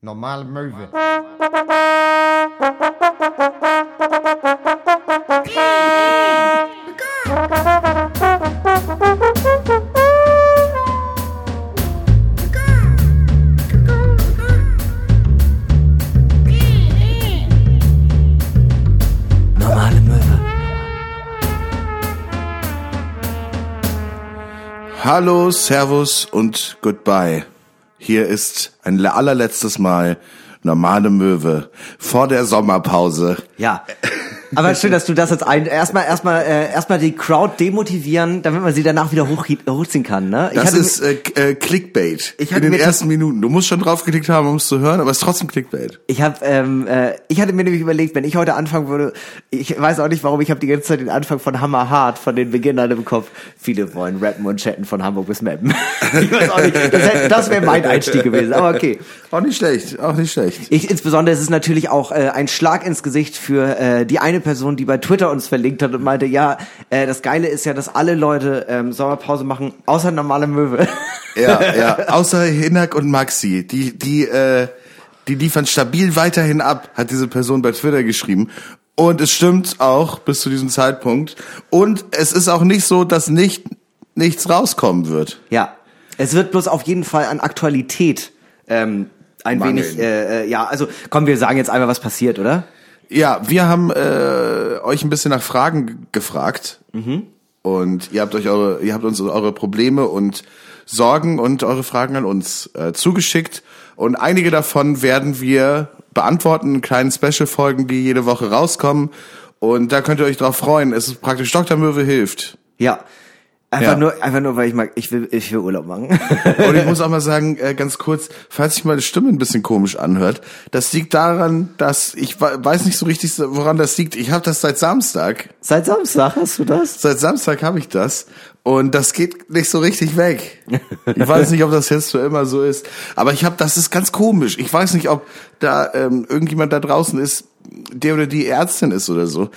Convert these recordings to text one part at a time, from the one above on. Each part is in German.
Normale Möwe. Normale Möwe. Hallo, Servus und Goodbye. Hier ist ein allerletztes Mal normale Möwe vor der Sommerpause. Ja. Aber schön, dass du das jetzt ein erstmal erstmal äh, erstmal die Crowd demotivieren, damit man sie danach wieder hoch, hochziehen kann, ne? Das hatte ist äh, äh, Clickbait Ich in den ersten Minuten. Du musst schon draufgeklickt haben, um es zu hören, aber es ist trotzdem Clickbait. Ich habe, ähm, äh, ich hatte mir nämlich überlegt, wenn ich heute anfangen würde, ich weiß auch nicht warum, ich habe die ganze Zeit den Anfang von Hammer Hart von den Beginnern im Kopf. Viele wollen rappen und chatten von Hamburg bis Meppen. ich weiß auch nicht, das, hätte- das wäre mein Einstieg gewesen, aber okay. Auch nicht schlecht, auch nicht schlecht. Ich, insbesondere ist es natürlich auch äh, ein Schlag ins Gesicht für äh, die eine Person, die bei Twitter uns verlinkt hat und meinte, ja, äh, das Geile ist ja, dass alle Leute ähm, Sommerpause machen, außer normale Möwe. Ja, ja. Außer Hinak und Maxi, die, die, äh, die liefern stabil weiterhin ab, hat diese Person bei Twitter geschrieben. Und es stimmt auch bis zu diesem Zeitpunkt. Und es ist auch nicht so, dass nicht nichts rauskommen wird. Ja, es wird bloß auf jeden Fall an Aktualität ähm, ein Mangeln. wenig, äh, äh, ja, also komm, wir sagen jetzt einfach, was passiert, oder? Ja, wir haben äh, euch ein bisschen nach Fragen gefragt. Und ihr habt euch eure, ihr habt uns eure Probleme und Sorgen und eure Fragen an uns äh, zugeschickt. Und einige davon werden wir beantworten in kleinen Special-Folgen, die jede Woche rauskommen. Und da könnt ihr euch drauf freuen. Es ist praktisch Dr. Möwe hilft. Ja. Einfach Ja. nur, einfach nur, weil ich mag, ich will, ich will Urlaub machen. Und ich muss auch mal sagen, äh, ganz kurz, falls sich meine Stimme ein bisschen komisch anhört, das liegt daran, dass ich we- weiß nicht so richtig, woran das liegt. Ich habe das seit Samstag. Seit Samstag hast du das? Seit Samstag habe ich das und das geht nicht so richtig weg. Ich weiß nicht, ob das jetzt für immer so ist, aber ich habe, das ist ganz komisch. Ich weiß nicht, ob da ähm, irgendjemand da draußen ist, der oder die Ärztin ist oder so.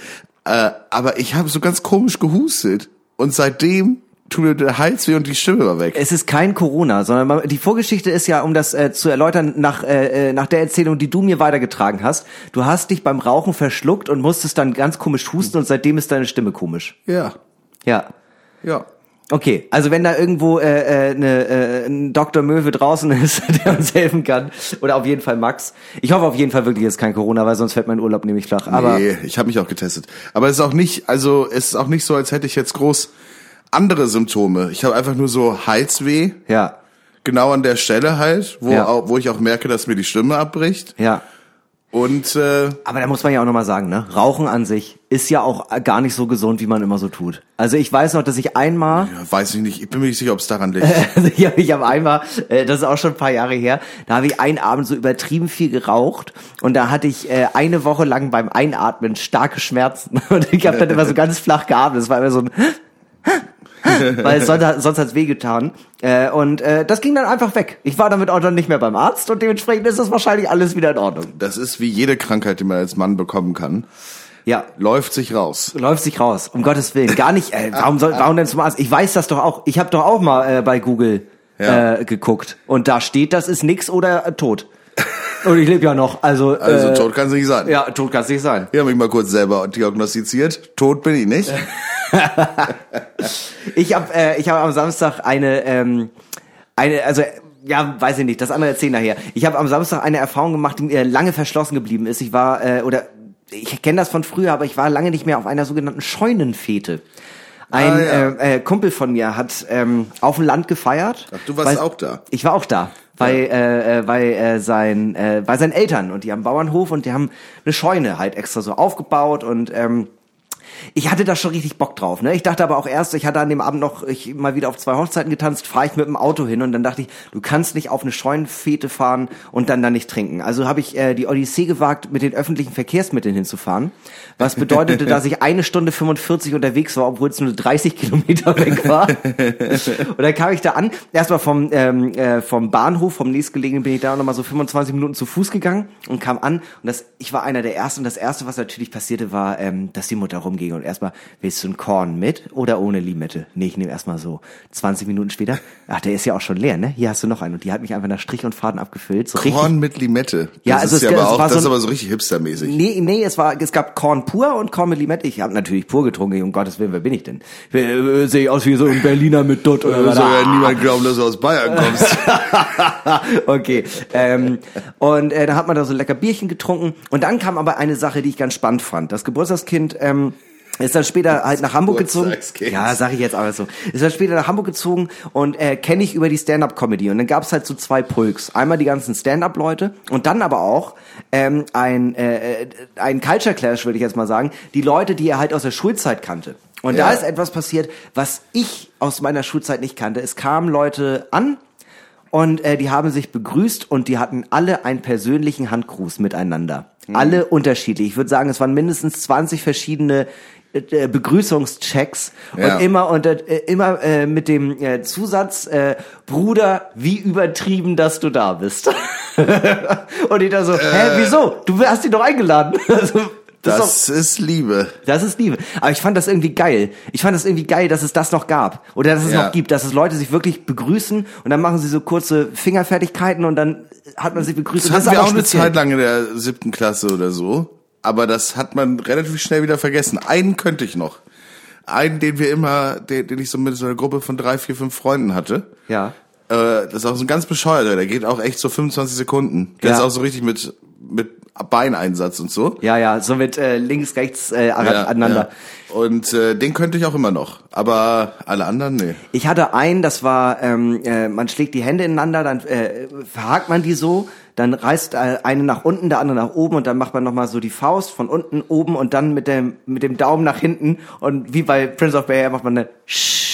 Äh, aber ich habe so ganz komisch gehustet und seitdem tut mir der Hals weh und die Stimme war weg. Es ist kein Corona, sondern man- die Vorgeschichte ist ja, um das äh, zu erläutern, nach, äh, äh, nach der Erzählung, die du mir weitergetragen hast. Du hast dich beim Rauchen verschluckt und musstest dann ganz komisch husten und seitdem ist deine Stimme komisch. Ja, Ja. ja. Okay, also wenn da irgendwo äh, äh, ne, äh, ein Dr. Möwe draußen ist, der uns helfen kann, oder auf jeden Fall Max. Ich hoffe auf jeden Fall wirklich, es ist kein Corona, weil sonst fällt mein Urlaub nämlich flach. Aber nee, ich habe mich auch getestet. Aber es ist auch nicht, also es ist auch nicht so, als hätte ich jetzt groß andere Symptome. Ich habe einfach nur so Halsweh, ja, genau an der Stelle halt, wo, Ja. auch, wo ich auch merke, dass mir die Stimme abbricht. ja. Und äh, Aber da muss man ja auch nochmal sagen, ne? Rauchen an sich ist ja auch gar nicht so gesund, wie man immer so tut. Also ich weiß noch, dass ich einmal, ja, weiß ich nicht, ich bin mir nicht sicher, ob es daran liegt. also ich habe hab einmal, äh, das ist auch schon ein paar Jahre her, da habe ich einen Abend so übertrieben viel geraucht und da hatte ich äh, eine Woche lang beim Einatmen starke Schmerzen und ich habe dann immer so ganz flach geatmet. Das war immer so ein weil sonst, hat- sonst hat's wehgetan. Äh, und äh, das ging dann einfach weg. Ich war damit auch dann nicht mehr beim Arzt und dementsprechend ist das wahrscheinlich alles wieder in Ordnung. Das ist wie jede Krankheit, die man als Mann bekommen kann. Ja, Läuft sich raus. läuft sich raus. Um Gottes Willen. Gar nicht. Äh, warum soll, warum denn zum Arzt? Ich weiß das doch auch. Ich habe doch auch mal äh, bei Google Ja. äh, geguckt und da steht, das ist nix oder äh, tot. Und ich lebe ja noch. Also, Also äh, tot kann es nicht sein. Ja, tot kann es nicht sein. Ich habe mich mal kurz selber diagnostiziert. Tot bin ich nicht. Ich habe äh, ich hab am Samstag eine, ähm, eine, also ja, weiß ich nicht, das andere erzählen nachher. Ich habe am Samstag eine Erfahrung gemacht, die mir lange verschlossen geblieben ist. Ich war, äh, oder ich kenne das von früher, aber ich war lange nicht mehr auf einer sogenannten Scheunenfete. Ein Ah, ja. äh, äh, Kumpel von mir hat ähm, auf dem Land gefeiert. Ach, du warst auch da? Ich war auch da. Bei, äh, äh, bei, äh, sein, äh, bei seinen Eltern. Und die haben einen Bauernhof und die haben eine Scheune halt extra so aufgebaut und ähm, ich hatte da schon richtig Bock drauf. Ne? Ich dachte aber auch erst, ich hatte an dem Abend noch ich mal wieder auf zwei Hochzeiten getanzt, fahre ich mit dem Auto hin und dann dachte ich, du kannst nicht auf eine Scheunenfete fahren und dann da nicht trinken. Also habe ich äh, die Odyssee gewagt, mit den öffentlichen Verkehrsmitteln hinzufahren, was bedeutete, dass ich eine Stunde 45 unterwegs war, obwohl es nur 30 Kilometer weg war. und dann kam ich da an, erstmal vom, ähm, äh, vom Bahnhof, vom nächstgelegenen bin ich da nochmal so 25 Minuten zu Fuß gegangen und kam an und das, ich war einer der Ersten und das Erste, was natürlich passierte, war, ähm, dass die Mutter rumging ging. Und erstmal, willst du ein Korn mit oder ohne Limette? Nee, ich nehme erstmal so. 20 Minuten später, ach, der ist ja auch schon leer, ne? Hier hast du noch einen. Und die hat mich einfach nach Strich und Faden abgefüllt. So Korn richtig, mit Limette. Das Ja, also ist es- ja aber auch, war das so ist aber so richtig hipstermäßig. Nee, nee, es war, es gab Korn pur und Korn mit Limette. Ich habe natürlich pur getrunken. Um Gottes Willen, wer bin ich denn? Äh, Sehe ich aus wie so ein Berliner mit Dutt oder was? soll ja niemand glauben, dass du aus Bayern kommst. okay. Ähm, und äh, da hat man da so lecker Bierchen getrunken. Und dann kam aber eine Sache, die ich ganz spannend fand. Das Geburtstagskind ähm, ist dann später halt nach Hamburg gezogen. Ja, sag ich jetzt aber so. Ist dann später nach Hamburg gezogen und äh, kenne ich über die Stand-up-Comedy. Und dann gab's halt so zwei Pulks. Einmal die ganzen Stand-up-Leute und dann aber auch ähm, ein, äh, äh, ein Culture Clash, würde ich jetzt mal sagen. Die Leute, die er halt aus der Schulzeit kannte. Und da Ja. ist etwas passiert, was ich aus meiner Schulzeit nicht kannte. Es kamen Leute an, und äh, die haben sich begrüßt und die hatten alle einen persönlichen Handgruß miteinander. Mhm. Alle unterschiedlich. Ich würde sagen, es waren mindestens 20 verschiedene äh, Begrüßungschecks Ja. und immer unter äh, immer äh, mit dem äh, Zusatz äh, Bruder, wie übertrieben, dass du da bist. und ich da so, hä, wieso? Du hast ihn doch eingeladen. Also, das, ist Das ist Liebe. das ist Liebe. Aber ich fand das irgendwie geil. Ich fand das irgendwie geil, dass es das noch gab. Oder dass es Ja. noch gibt, dass es Leute sich wirklich begrüßen und dann machen sie so kurze Fingerfertigkeiten und dann hat man sich begrüßt. Das Und hatten wir aber auch eine. Zeit lang in der siebten Klasse oder so. Aber das hat man relativ schnell wieder vergessen. Einen könnte ich noch. Einen, den wir immer, den, den ich so mit so einer Gruppe von drei, vier, fünf Freunden hatte. Ja. Äh, das ist auch so ein ganz bescheuerter, der geht auch echt so 25 Sekunden. Der Ja. ist auch so richtig mit, mit Beineinsatz und so. Ja, ja, so mit äh, links, rechts äh, aneinander. ja. Und äh, den könnte ich auch immer noch. Aber alle anderen, nee. Ich hatte einen, das war, ähm, äh, man schlägt die Hände ineinander, dann äh, verhakt man die so, dann reißt äh, eine nach unten, der andere nach oben und dann macht man nochmal so die Faust von unten, oben und dann mit dem, mit dem Daumen nach hinten und wie bei Prince of Bel-Air macht man eine Sch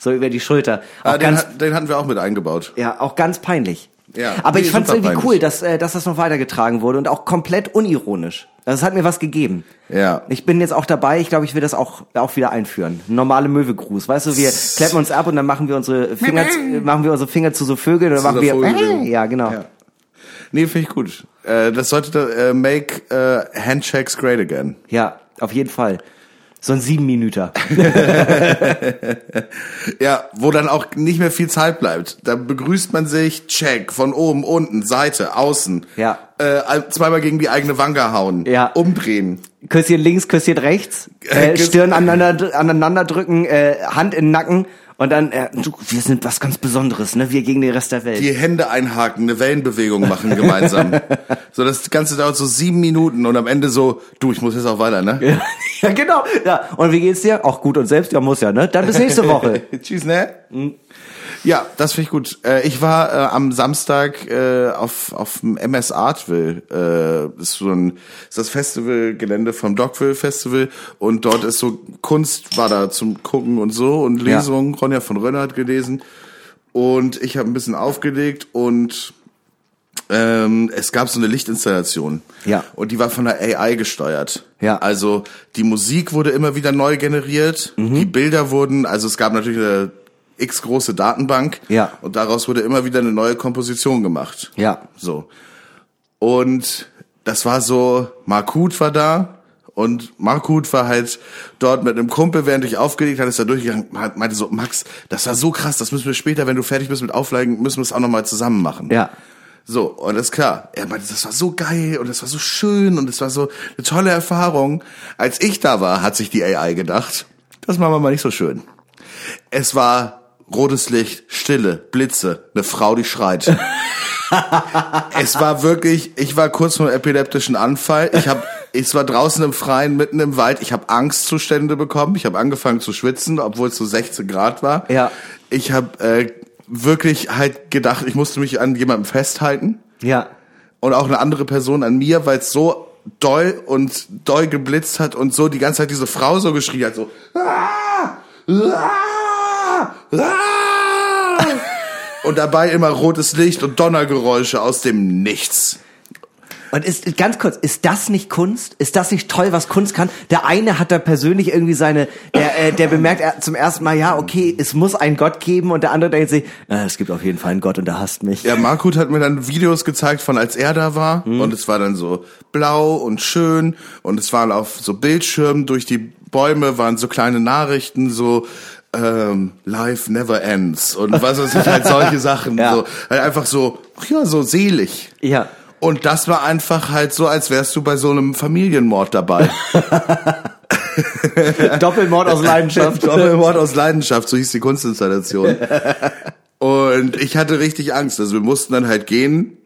so über die Schulter. Auch Ah, den, ganz, hat- den hatten wir auch mit eingebaut. ja, auch ganz peinlich. Ja, Aber ich fand es irgendwie peinlich. cool, dass, äh, dass das noch weitergetragen wurde und auch komplett unironisch. Also es hat mir was gegeben. Ja. Ich bin jetzt auch dabei, ich glaube, ich will das auch, auch wieder einführen. Normale Möwegruß. Weißt du, wir kleppen uns ab und dann machen wir unsere Finger, zu, machen wir unsere Finger zu so Vögeln dann machen wir, ja, genau. Ja. Nee, finde ich gut. Äh, das sollte äh, make äh, Handshakes great again. Ja, auf jeden Fall. So ein sieben Minüter. Ja, wo dann auch nicht mehr viel Zeit bleibt. Da begrüßt man sich, check, von oben, unten, Seite, außen. Ja. Äh, zweimal gegen die eigene Wange hauen. Ja. Umdrehen. Küsschen links, Küsschen rechts, äh, Stirn aneinander, aneinander drücken, äh, Hand in den Nacken und dann, äh, du, wir sind was ganz Besonderes, ne? Wir gegen den Rest der Welt. Die Hände einhaken, eine Wellenbewegung machen gemeinsam. so, das Ganze dauert so sieben Minuten und am Ende so, du, ich muss jetzt auch weiter, ne? Ja, genau. Ja. Und wie geht's dir? Auch gut und selbst? Ja, muss ja, ne? Dann bis nächste Woche. Tschüss, ne? Ja, das finde ich gut. Äh, ich war äh, am Samstag äh, auf auf dem MS Artville. Äh, das ist so ein ist das Festivalgelände vom Dogville Festival und dort ist so Kunst war da zum gucken und so und Ja. Lesungen. Ronja von Rönner hat gelesen und ich habe ein bisschen aufgelegt und ähm, es gab so eine Lichtinstallation. Ja. Und die war von der AI gesteuert. Ja. Also die Musik wurde immer wieder neu generiert, Mhm. die Bilder wurden, also es gab natürlich eine x große Datenbank. Ja. Und daraus wurde immer wieder eine neue Komposition gemacht. Ja. So. Und das war so, Markut war da und Markut war halt dort mit einem Kumpel, während ich aufgelegt hatte, ist da durchgegangen, hat- meinte so, Max, das war so krass, das müssen wir später, wenn du fertig bist mit Auflegen, müssen wir es auch nochmal zusammen machen. Ja. So, und das ist klar. Er meinte, das war so geil und das war so schön und es war so eine tolle Erfahrung. Als ich da war, hat sich die AI gedacht, das machen wir mal nicht so schön. Es war rotes Licht, Stille, Blitze, eine Frau, die schreit. es war wirklich, ich war kurz vor einem epileptischen Anfall. Ich habe, ich war draußen im Freien, mitten im Wald. Ich habe Angstzustände bekommen. Ich habe angefangen zu schwitzen, obwohl es so 16 Grad war. Ja. Ich habe äh, wirklich halt gedacht, ich musste mich an jemandem festhalten Ja. und auch eine andere Person an mir, weil es so doll und doll geblitzt hat und so die ganze Zeit diese Frau so geschrien hat, so "Ah! Ah! Ah!" und dabei immer rotes Licht und Donnergeräusche aus dem Nichts. Und ist ganz kurz, ist das nicht Kunst? Ist das nicht toll, was Kunst kann? Der eine hat da persönlich irgendwie seine, der, äh, der bemerkt er- zum ersten Mal, ja, okay, es muss einen Gott geben und der andere denkt sich, äh, es gibt auf jeden Fall einen Gott und der hasst mich. Ja, Markut hat mir dann Videos gezeigt von als er da war und es war dann so blau und schön und es waren auf so Bildschirmen durch die Bäume waren so kleine Nachrichten so ähm, Life never ends und was weiß ich halt solche Sachen Ja. so halt einfach so ach ja so selig Ja. und das war einfach halt so als wärst du bei so einem Familienmord dabei Doppelmord aus Leidenschaft. Doppelmord aus Leidenschaft, so hieß die Kunstinstallation. Und ich hatte richtig Angst. Also wir mussten dann halt gehen.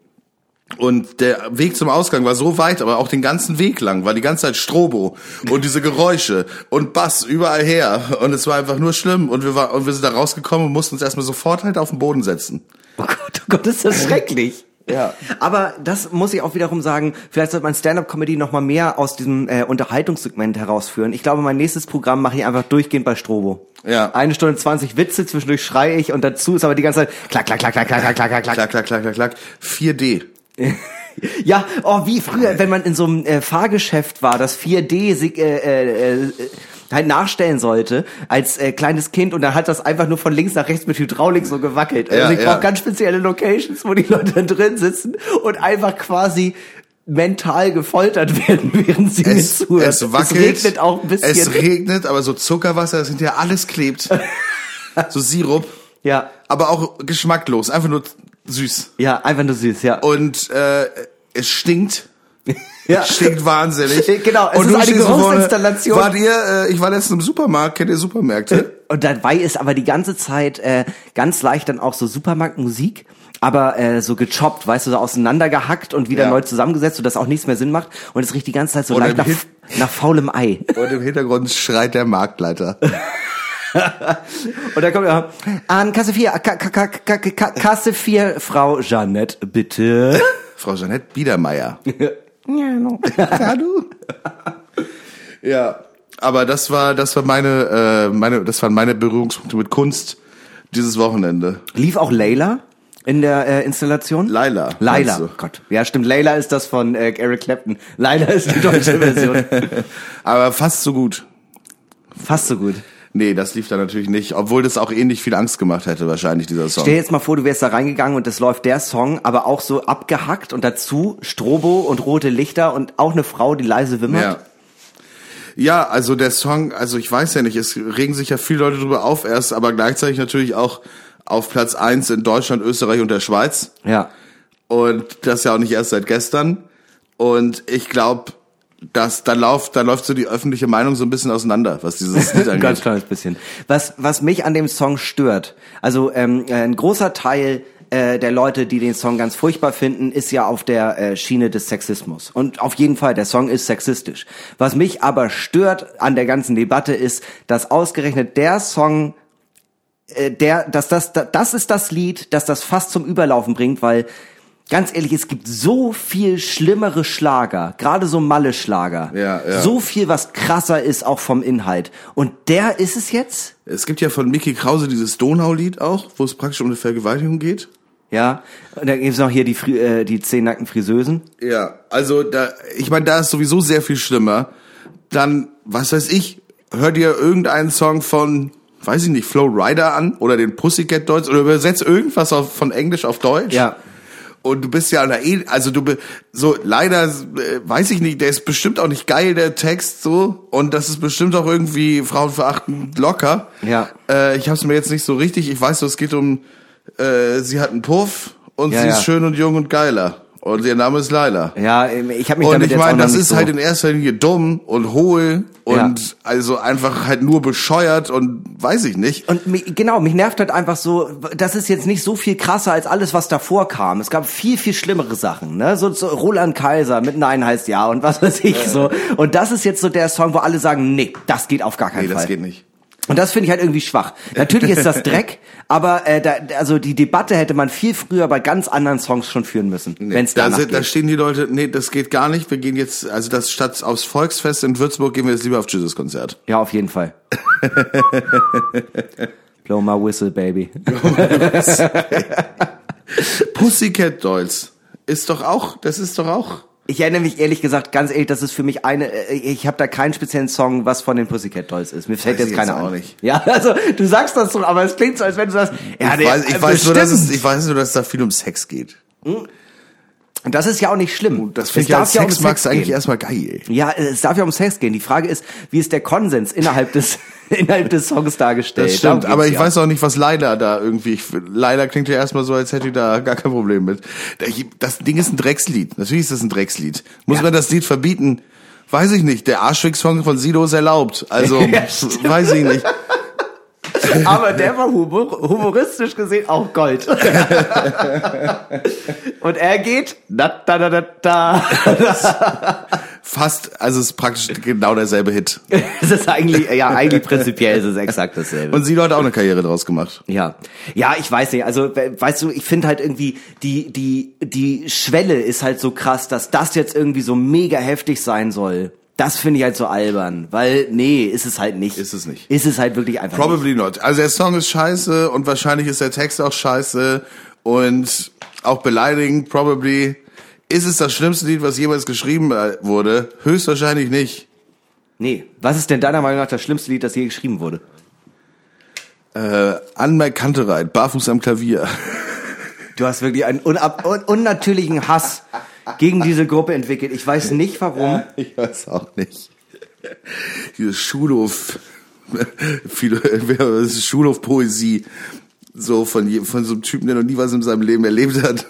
Und der Weg zum Ausgang war so weit, aber auch den ganzen Weg lang war die ganze Zeit Strobo und diese Geräusche und Bass überall her. Und es war einfach nur schlimm. Und wir, war, und wir sind da rausgekommen und mussten uns erstmal sofort halt auf den Boden setzen. Oh Gott, oh Gott, ist das schrecklich. Ja. Aber das muss ich auch wiederum sagen, vielleicht sollte man Stand-Up-Comedy noch mal mehr aus diesem äh, Unterhaltungssegment herausführen. Ich glaube, mein nächstes Programm mache ich einfach durchgehend bei Strobo. Ja. Eine Stunde 20 Witze, zwischendurch schreie ich und dazu ist aber die ganze Zeit klack, klack, klack, klack, klack, klack, klack, klack. Klack, klack, klack, klack, klack. 4D. Ja, oh, wie früher, wenn man in so einem äh, Fahrgeschäft war, das 4D sig- äh, äh, äh, halt nachstellen sollte als äh, kleines Kind und dann hat das einfach nur von links nach rechts mit Hydraulik so gewackelt. Also Ja, ich ja. brauche ganz spezielle Locations, wo die Leute dann drin sitzen und einfach quasi mental gefoltert werden, während sie mir Es, zuhören. es wackelt. Es regnet auch ein bisschen. Es regnet, aber so Zuckerwasser, das hinterher alles klebt. so Sirup. ja, Aber auch geschmacklos. Einfach nur süß. ja, einfach nur süß, ja. und äh, es stinkt. Ja. Es stinkt wahnsinnig. Genau, es und ist eine Geruchsinstallation. Wart ihr, äh, ich war letztens im Supermarkt, kennt ihr Supermärkte? Und dabei ist aber die ganze Zeit äh, ganz leicht dann auch so Supermarktmusik, aber äh, so gechoppt, weißt du, so auseinandergehackt und wieder Ja. neu zusammengesetzt, sodass auch nichts mehr Sinn macht. Und es riecht die ganze Zeit so Oder leicht nach, nach faulem Ei. Und im Hintergrund schreit der Marktleiter. Und dann kommt er an Kasse 4, Ka Ka Ka Ka Ka Kasse 4, Frau Jeannette, bitte. Frau Jeanette Biedermeier. ja, du. ja, aber das war, das war meine, äh, meine, das waren meine Berührungspunkte mit Kunst dieses Wochenende. Lief auch Layla in der äh, Installation? Laila, Laila, du? Gott. Ja, stimmt. Layla ist das von äh, Eric Clapton. Laila ist die deutsche Version. Aber fast so gut. Fast so gut. Nee, das lief da natürlich nicht, obwohl das auch ähnlich viel Angst gemacht hätte, wahrscheinlich, dieser Song. Stell dir jetzt mal vor, du wärst da reingegangen und es läuft der Song, aber auch so abgehackt und dazu Strobo und rote Lichter und auch eine Frau, die leise wimmert. Ja. Ja, also der Song, also ich weiß ja nicht, es regen sich ja viele Leute drüber auf erst, aber gleichzeitig natürlich auch auf Platz eins in Deutschland, Österreich und der Schweiz. Ja. Und das ja auch nicht erst seit gestern. Und ich glaube, dass da läuft, da läuft so die öffentliche Meinung so ein bisschen auseinander, was dieses Lied Ein angeht. ganz kleines bisschen. Was, was mich an dem Song stört, also ähm, ein großer Teil äh, der Leute, die den Song ganz furchtbar finden, ist ja auf der äh, Schiene des Sexismus. Und auf jeden Fall, der Song ist sexistisch. Was mich aber stört an der ganzen Debatte ist, dass ausgerechnet der Song äh, der, dass das, das ist das Lied, das das fast zum Überlaufen bringt, weil ganz ehrlich, es gibt so viel schlimmere Schlager, gerade so Malle-Schlager, Ja, ja. so viel, was krasser ist auch vom Inhalt. Und der ist es jetzt? Es gibt ja von Mickey Krause dieses Donau-Lied auch, wo es praktisch um eine Vergewaltigung geht. Ja. Und dann gibt's noch hier die, äh, die zehn nackten Friseusen. Ja, also da, ich meine, da ist sowieso sehr viel schlimmer. Dann, was weiß ich, hör dir irgendeinen Song von, weiß ich nicht, Flow Rider an oder den Pussycat Dolls oder übersetzt irgendwas auf, von Englisch auf Deutsch. Ja. Und du bist ja an der, eh- also du bist, so, leider, äh, weiß ich nicht, der ist bestimmt auch nicht geil, der Text, so. Und das ist bestimmt auch irgendwie frauenverachtend locker. Ja. Äh, ich hab's mir jetzt nicht so richtig, ich weiß so, es geht um, äh, sie hat einen Puff und Ja, sie ja. ist schön und jung und geiler. Und ihr Name ist Laila. Ja, ich habe mich Und damit ich meine, das ist so halt in erster Linie dumm und hohl und Ja. also einfach halt nur bescheuert und weiß ich nicht. Und mich, genau, mich nervt halt einfach so, das ist jetzt nicht so viel krasser als alles, was davor kam. Es gab viel, viel schlimmere Sachen, ne? So, so Roland Kaiser mit Nein heißt Ja und was weiß ich so. Und das ist jetzt so der Song, wo alle sagen, nee, das geht auf gar keinen Nee, Fall. das geht nicht. Und das finde ich halt irgendwie schwach. Natürlich ist das Dreck, aber äh, da, also die Debatte hätte man viel früher bei ganz anderen Songs schon führen müssen, Nee, wenn es da, sind, da stehen die Leute, nee, das geht gar nicht. Wir gehen jetzt, also das statt aufs Volksfest in Würzburg gehen wir jetzt lieber auf Jesus Konzert. Ja, auf jeden Fall. Blow my whistle, baby. Pussycat Dolls ist doch auch, das ist doch auch Ich erinnere mich ehrlich gesagt, ganz ehrlich, das ist für mich eine, äh, ich habe da keinen speziellen Song, was von den Pussycat Dolls ist. Mir fällt jetzt keiner nicht. Ja, also du sagst das so, aber es klingt so, als wenn du sagst, ja, ich, weiß, ich, äh, weiß nur, dass es, ich weiß nur, dass es da viel um Sex geht. Und das ist ja auch nicht schlimm. Das Es finde ich als ja um Sex eigentlich erstmal geil. Ja, es darf ja um Sex gehen. Die Frage ist, wie ist der Konsens innerhalb des innerhalb des Songs dargestellt? Das stimmt, aber ich ja. weiß auch nicht, was Leila da irgendwie. Ich, Leila klingt ja erstmal so, als hätte ich da gar kein Problem mit. Das Ding ist ein Dreckslied. Natürlich ist das ein Dreckslied. Muss Ja. man das Lied verbieten? Weiß ich nicht. Der Arschwig-Song von Sido ist erlaubt. Also, Ja, weiß ich nicht. Aber der war humor humoristisch gesehen auch Gold. Und er geht da da da da da. Fast, also es ist praktisch genau derselbe Hit. Es ist eigentlich ja eigentlich prinzipiell ist es exakt dasselbe. Und Sido hat auch eine Karriere draus gemacht. Ja, ja, ich weiß nicht. Also we- weißt du, ich finde halt irgendwie die die die Schwelle ist halt so krass, dass das jetzt irgendwie so mega heftig sein soll. Das finde ich halt so albern, weil nee, ist es halt nicht. Ist es nicht. Ist es halt wirklich einfach nicht. Probably not. Also der Song ist scheiße und wahrscheinlich ist der Text auch scheiße und auch beleidigend. Probably ist es das schlimmste Lied, was jemals geschrieben äh, wurde. Höchstwahrscheinlich nicht. Nee, was ist denn deiner Meinung nach das schlimmste Lied, das je geschrieben wurde? Äh, an my Kantereit, barfuß am Klavier. Du hast wirklich einen unab un unnatürlichen Hass gegen diese Gruppe entwickelt. Ich weiß nicht warum. Ich weiß auch nicht. Dieses Schulhof, Schulhof-Poesie, so von, von so einem Typen, der noch nie was in seinem Leben erlebt hat.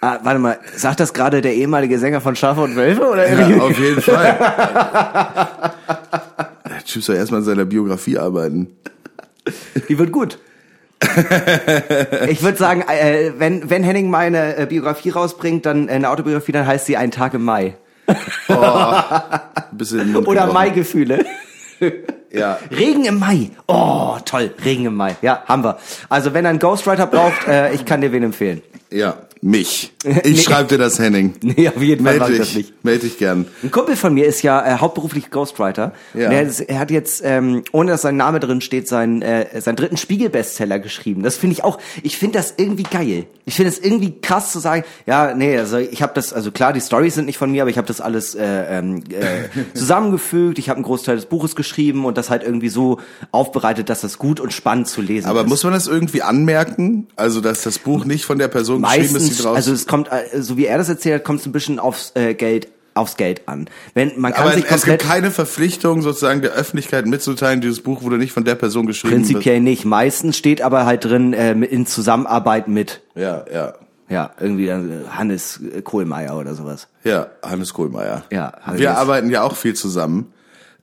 Ah, warte mal, sagt das gerade der ehemalige Sänger von Schafe und Wölfe? Oder Ja, irgendwie? auf jeden Fall. Der Typ soll erstmal an seiner Biografie arbeiten. Die wird gut. ich würde sagen, äh, wenn, wenn Henning mal eine äh, Biografie rausbringt, dann äh, eine Autobiografie, dann heißt sie Ein Tag im Mai. Bisschen Mund Oder. Maigefühle. Ja. Regen im Mai. Oh, toll. Regen im Mai. Ja, haben wir. Also wenn er einen Ghostwriter braucht, äh, ich kann dir wen empfehlen. Ja, mich. Nee. Ich schreib dir das, Henning. Nee, auf jeden Fall Meld ich das dich. nicht. Meld dich gern. Ein Kumpel von mir ist ja äh, hauptberuflich Ghostwriter. Ja. Er, ist- er hat jetzt, ähm, ohne dass sein Name drin steht, seinen, äh, seinen dritten Spiegel-Bestseller geschrieben. Das finde ich auch, ich finde das irgendwie geil. Ich finde es irgendwie krass zu sagen, ja, nee, also ich habe das, also klar, die Stories sind nicht von mir, aber ich habe das alles äh, ähm, äh, zusammengefügt. Ich habe einen Großteil des Buches geschrieben und das halt irgendwie so aufbereitet, dass das gut und spannend zu lesen Aber ist. muss man das irgendwie anmerken? Also, dass das Buch nicht von der Person geschrieben ist, draus... also es kommt, äh, so wie er das erzählt hat, kommt es ein bisschen aufs äh, Geld aufs Geld an. Wenn man kann aber sich es gibt keine Verpflichtung, sozusagen der Öffentlichkeit mitzuteilen, dieses Buch wurde nicht von der Person geschrieben. Prinzipiell nicht. Meistens steht aber halt drin äh, in Zusammenarbeit mit, Ja, ja. ja, irgendwie äh, Hannes Kohlmeier oder sowas. Ja, Hannes Kohlmeier. Ja, Hannes. Wir arbeiten ja auch viel zusammen.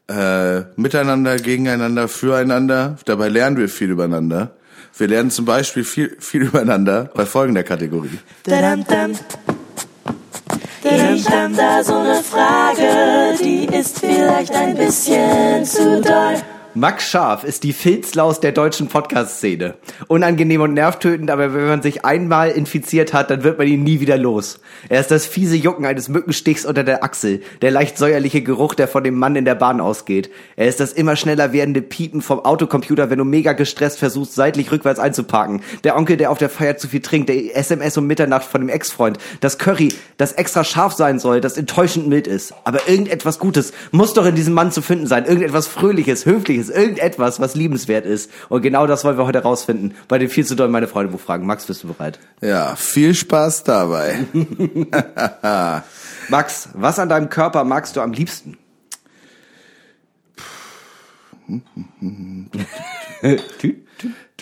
Äh, miteinander, gegeneinander, füreinander. Dabei lernen wir viel übereinander. Wir lernen zum Beispiel viel, viel übereinander bei folgender Kategorie. Ich hab da so eine Frage, die ist vielleicht ein bisschen zu doll. Max Scharf ist die Filzlaus der deutschen Podcast-Szene. Unangenehm und nervtötend, aber wenn man sich einmal infiziert hat, dann wird man ihn nie wieder los. Er ist das fiese Jucken eines Mückenstichs unter der Achsel, der leicht säuerliche Geruch, der von dem Mann in der Bahn ausgeht. Er ist das immer schneller werdende Piepen vom Autocomputer, wenn du mega gestresst versuchst, seitlich rückwärts einzuparken. Der Onkel, der auf der Feier zu viel trinkt, der SMS um Mitternacht von dem Ex-Freund. Das Curry, das extra scharf sein soll, das enttäuschend mild ist. Aber irgendetwas Gutes muss doch in diesem Mann zu finden sein. Irgendetwas Fröhliches, Höfliches, irgendetwas, was liebenswert ist. Und genau das wollen wir heute rausfinden bei den viel zu doll meine Freunde fragen. Max, bist du bereit? Ja, viel Spaß dabei. Max, was an deinem Körper magst du am liebsten?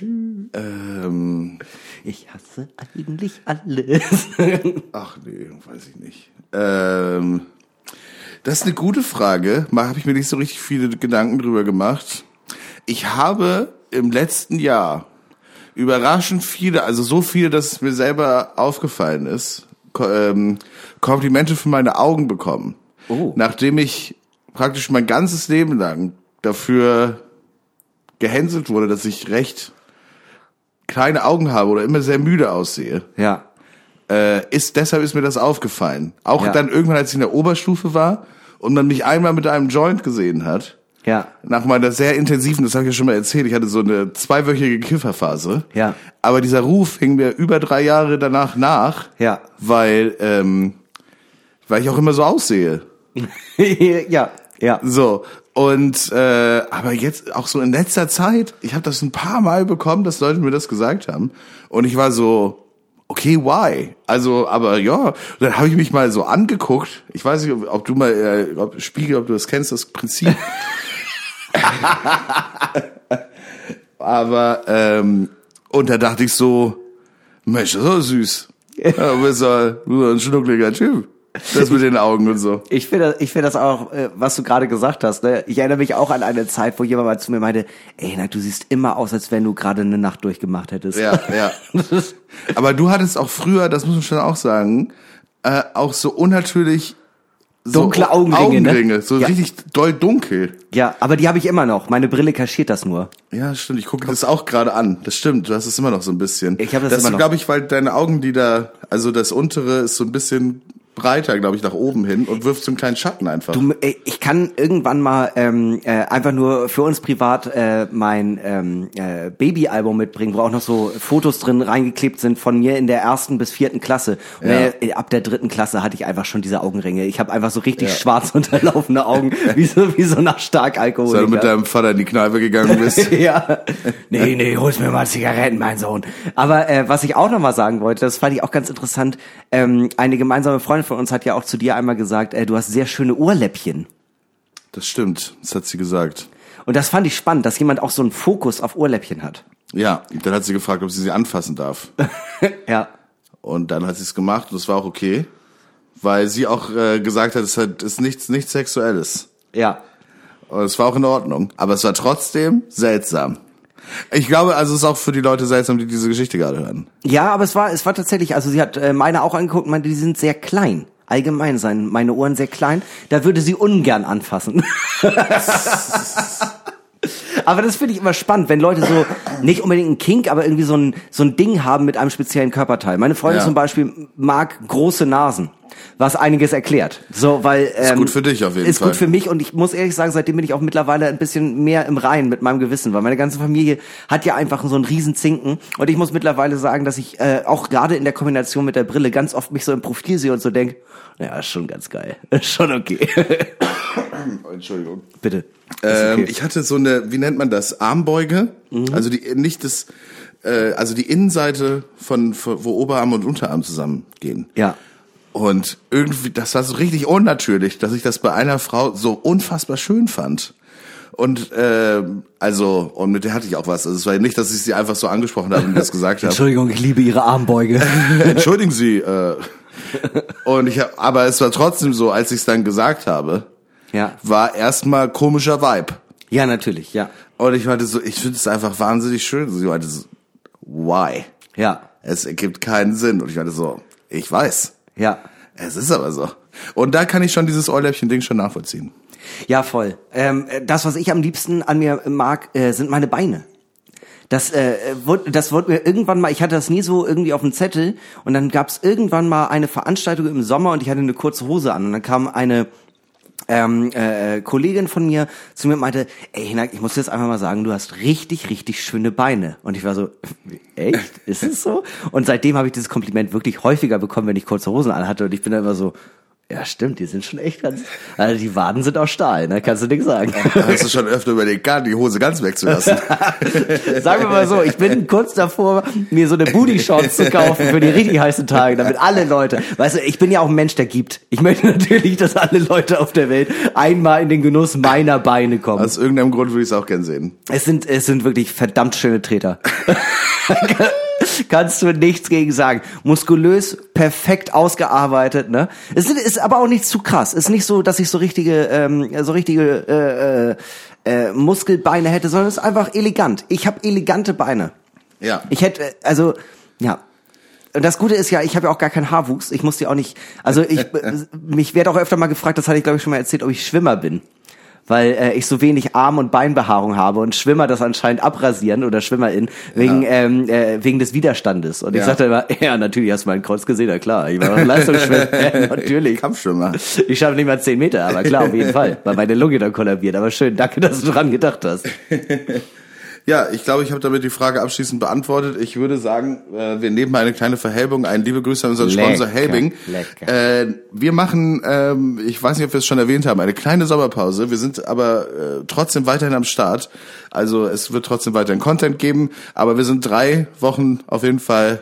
Ähm, Ich hasse eigentlich alles. ach nee, weiß ich nicht. Ähm, das ist eine gute Frage. Mal habe ich mir nicht so richtig viele Gedanken drüber gemacht. Ich habe im letzten Jahr überraschend viele, also so viele, dass es mir selber aufgefallen ist, ähm, Komplimente für meine Augen bekommen. Oh. Nachdem ich praktisch mein ganzes Leben lang dafür gehänselt wurde, dass ich recht kleine Augen habe oder immer sehr müde aussehe ja. Äh, ist deshalb ist mir das aufgefallen. Auch Ja. dann irgendwann, als ich in der Oberstufe war und man mich einmal mit einem Joint gesehen hat, Ja. nach meiner sehr intensiven, das habe ich ja schon mal erzählt, ich hatte so eine zweiwöchige Kifferphase. Ja. Aber dieser Ruf hing mir über drei Jahre danach nach, Ja. weil ähm, weil ich auch immer so aussehe. ja, ja. So. Und äh, aber jetzt auch so in letzter Zeit, ich habe das ein paar Mal bekommen, dass Leute mir das gesagt haben. Und ich war so, okay, why? Also, aber ja, dann habe ich mich mal so angeguckt. Ich weiß nicht, ob, ob du mal äh, ob, Spiegel, ob du das kennst, das Prinzip. aber ähm, und da dachte ich so, Mensch, das ist doch süß. Ja, du bist ja ein schnuckliger Typ. Das mit den Augen und so. Ich finde, ich finde das auch, äh, was du gerade gesagt hast. Ne? Ich erinnere mich auch an eine Zeit, wo jemand mal zu mir meinte: Ey, na, du siehst immer aus, als wenn du gerade eine Nacht durchgemacht hättest. Ja, ja. Aber du hattest auch früher, das muss man schon auch sagen, äh, auch so unnatürlich so Dunkle Augenringe, ne? Augenringe so Ja. richtig doll dunkel. Ja, aber die habe ich immer noch. Meine Brille kaschiert das nur. Ja, stimmt. Ich gucke das auch gerade an. Das stimmt. Du hast es immer noch so ein bisschen. Ich hab das das immer noch. glaube ich, weil deine Augenlider, also das untere ist so ein bisschen breiter, glaube ich, nach oben hin und wirft so einen kleinen Schatten einfach. Du, ich kann irgendwann mal ähm, äh, einfach nur für uns privat äh, mein ähm, äh, Babyalbum mitbringen, wo auch noch so Fotos drin reingeklebt sind von mir in der ersten bis vierten Klasse. Und Ja. äh, ab der dritten Klasse hatte ich einfach schon diese Augenringe. Ich habe einfach so richtig schwarz unterlaufende Augen, wie so wie so nach stark Alkohol. Weil du mit deinem Vater in die Kneipe gegangen bist. ja. Nee, nee, holst mir mal Zigaretten, mein Sohn. Aber äh, was ich auch noch mal sagen wollte, das fand ich auch ganz interessant. Ähm, eine gemeinsame Freundin von uns hat ja auch zu dir einmal gesagt, äh, du hast sehr schöne Ohrläppchen. Das stimmt. Das hat sie gesagt. Und das fand ich spannend, dass jemand auch so einen Fokus auf Ohrläppchen hat. Ja, dann hat sie gefragt, ob sie sie anfassen darf. ja. Und dann hat sie es gemacht und das war auch okay, weil sie auch äh, gesagt hat, es ist nichts, nichts Sexuelles. Ja. Und es war auch in Ordnung. Aber es war trotzdem seltsam. Ich glaube, also es ist auch für die Leute seltsam, die diese Geschichte gerade hören. Ja, aber es war, es war tatsächlich, also sie hat äh, meine auch angeguckt und meinte, die sind sehr klein. Allgemein seien meine Ohren sehr klein. Da würde sie ungern anfassen. aber das finde ich immer spannend, wenn Leute so nicht unbedingt einen Kink, aber irgendwie so ein, so ein Ding haben mit einem speziellen Körperteil. Meine Freundin Ja. zum Beispiel mag große Nasen. Was einiges erklärt. So, weil ähm, gut für dich auf jeden ist Fall. gut für mich und ich muss ehrlich sagen, seitdem bin ich auch mittlerweile ein bisschen mehr im Reinen mit meinem Gewissen, weil meine ganze Familie hat ja einfach so einen riesen Zinken und ich muss mittlerweile sagen, dass ich äh, auch gerade in der Kombination mit der Brille ganz oft mich so im Profil sehe und so denk, ja, ist schon ganz geil, ist schon okay. Entschuldigung. Bitte. Ist Ähm, okay. Mhm. Ich hatte so eine, wie nennt man das? Armbeuge. Also die nicht das, äh, also die Innenseite von, von wo Oberarm und Unterarm zusammengehen. ja. Und irgendwie, das war so richtig unnatürlich, dass ich das bei einer Frau so unfassbar schön fand. Und ähm, also, und mit der hatte ich auch was. Also es war nicht, dass ich sie einfach so angesprochen habe und das gesagt habe. Entschuldigung, ich liebe Ihre Armbeuge. Entschuldigen Sie. Äh, und ich hab, aber es war trotzdem so, als ich es dann gesagt habe, ja. war erstmal komischer Vibe. Ja, natürlich, ja. Und ich meinte so, ich finde es einfach wahnsinnig schön. Sie meinte so, why? Ja. Es ergibt keinen Sinn. Und ich meinte so, ich weiß. Ja. Es ist aber so. Und da kann ich schon dieses Ohrläppchen-Ding schon nachvollziehen. Ja, voll. Ähm, das, was ich am liebsten an mir mag, äh, sind meine Beine. Das, äh, wurde, das wurde mir irgendwann mal, ich hatte das nie so irgendwie auf dem Zettel und dann gab es irgendwann mal eine Veranstaltung im Sommer und ich hatte eine kurze Hose an und dann kam eine ähm, äh, Kollegin von mir zu mir meinte, ey Hinak, ich muss dir jetzt einfach mal sagen, du hast richtig, richtig schöne Beine. Und ich war so, echt? Ist es so? Und seitdem habe ich dieses Kompliment wirklich häufiger bekommen, wenn ich kurze Hosen anhatte und ich bin dann immer so, ja stimmt, die sind schon echt ganz, also die Waden sind aus Stahl, ne? kannst du nichts sagen. Hast du schon öfter überlegt, gar die Hose ganz wegzulassen? Sagen wir mal so, ich bin kurz davor, mir so eine Booty Shorts zu kaufen für die richtig heißen Tage, damit alle Leute, weißt du, ich bin ja auch ein Mensch, der gibt. Ich möchte natürlich, dass alle Leute auf der Welt einmal in den Genuss meiner Beine kommen. Aus irgendeinem Grund würde ich es auch gern sehen. Es sind, es sind wirklich verdammt schöne Treter. Kannst du nichts gegen sagen. Muskulös, perfekt ausgearbeitet, ne? Es ist, ist aber auch nicht zu krass. Ist nicht so, dass ich so richtige, ähm, so richtige äh, äh, äh, Muskelbeine hätte, sondern es ist einfach elegant. Ich habe elegante Beine. Ja. Ich hätte, äh, also, ja. Und das Gute ist ja, ich habe ja auch gar keinen Haarwuchs. Ich muss dir auch nicht, also ich, mich wird auch öfter mal gefragt, das hatte ich glaube ich schon mal erzählt, ob ich Schwimmer bin. Weil äh, ich so wenig Arm- und Beinbehaarung habe und Schwimmer das anscheinend abrasieren oder SchwimmerInnen wegen, ähm, äh, wegen des Widerstandes. Und ich Ja. sagte immer, ja, natürlich hast du meinen Kreuz gesehen, ja klar, ich war Leistungsschwimmer. ja, natürlich. Kampfschwimmer. Ich schaffe nicht mal 10 Meter, aber klar, auf jeden Fall, weil meine Lunge dann kollabiert. Aber schön, danke, dass du dran gedacht hast. Ja, ich glaube, ich habe damit die Frage abschließend beantwortet. Ich würde sagen, äh, wir nehmen mal eine kleine Verhelbung ein. Liebe Grüße an unseren Sponsor Lecker, Helbing. lecker. Äh, wir machen, ähm, ich weiß nicht, ob wir es schon erwähnt haben, eine kleine Sommerpause. Wir sind aber äh, trotzdem weiterhin am Start. Also es wird trotzdem weiterhin Content geben, aber wir sind drei Wochen auf jeden Fall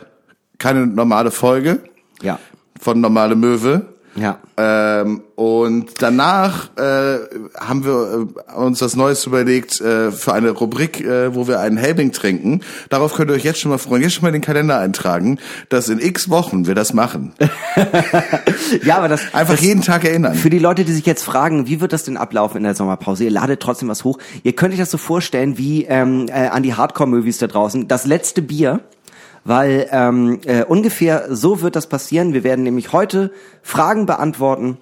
keine normale Folge Ja. von Normale Möwe. Ja. Ähm, und danach äh, haben wir äh, uns was Neues überlegt äh, für eine Rubrik, äh, wo wir einen Helbing trinken. Darauf könnt ihr euch jetzt schon mal freuen. Jetzt schon mal den Kalender eintragen, dass in x Wochen wir das machen. Ja, aber das Einfach das, jeden Tag erinnern. Für die Leute, die sich jetzt fragen, wie wird das denn ablaufen in der Sommerpause? Ihr ladet trotzdem was hoch. Ihr könnt euch das so vorstellen wie ähm, äh, an die Hardcore-Movies da draußen. Das letzte Bier, weil ähm, äh, ungefähr so wird das passieren. Wir werden nämlich heute Fragen beantworten,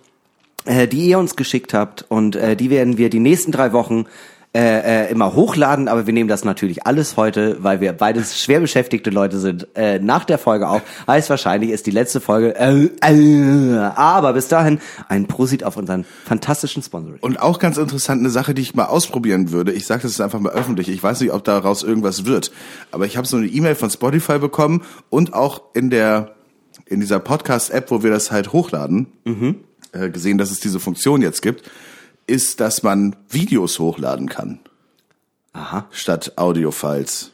äh, die ihr uns geschickt habt und äh, die werden wir die nächsten drei Wochen äh, äh, immer hochladen, aber wir nehmen das natürlich alles heute, weil wir beides schwer beschäftigte Leute sind, äh, nach der Folge auf. Heißt wahrscheinlich ist die letzte Folge, äh, äh, aber bis dahin ein Prosit auf unseren fantastischen Sponsoring. Und auch ganz interessant, eine Sache, die ich mal ausprobieren würde. Ich sage das jetzt einfach mal öffentlich. Ich weiß nicht, ob daraus irgendwas wird. Aber ich habe so eine E-Mail von Spotify bekommen und auch in der in dieser Podcast-App, wo wir das halt hochladen, äh, gesehen, dass es diese Funktion jetzt gibt, ist, dass man Videos hochladen kann. Aha. Statt Audiofiles.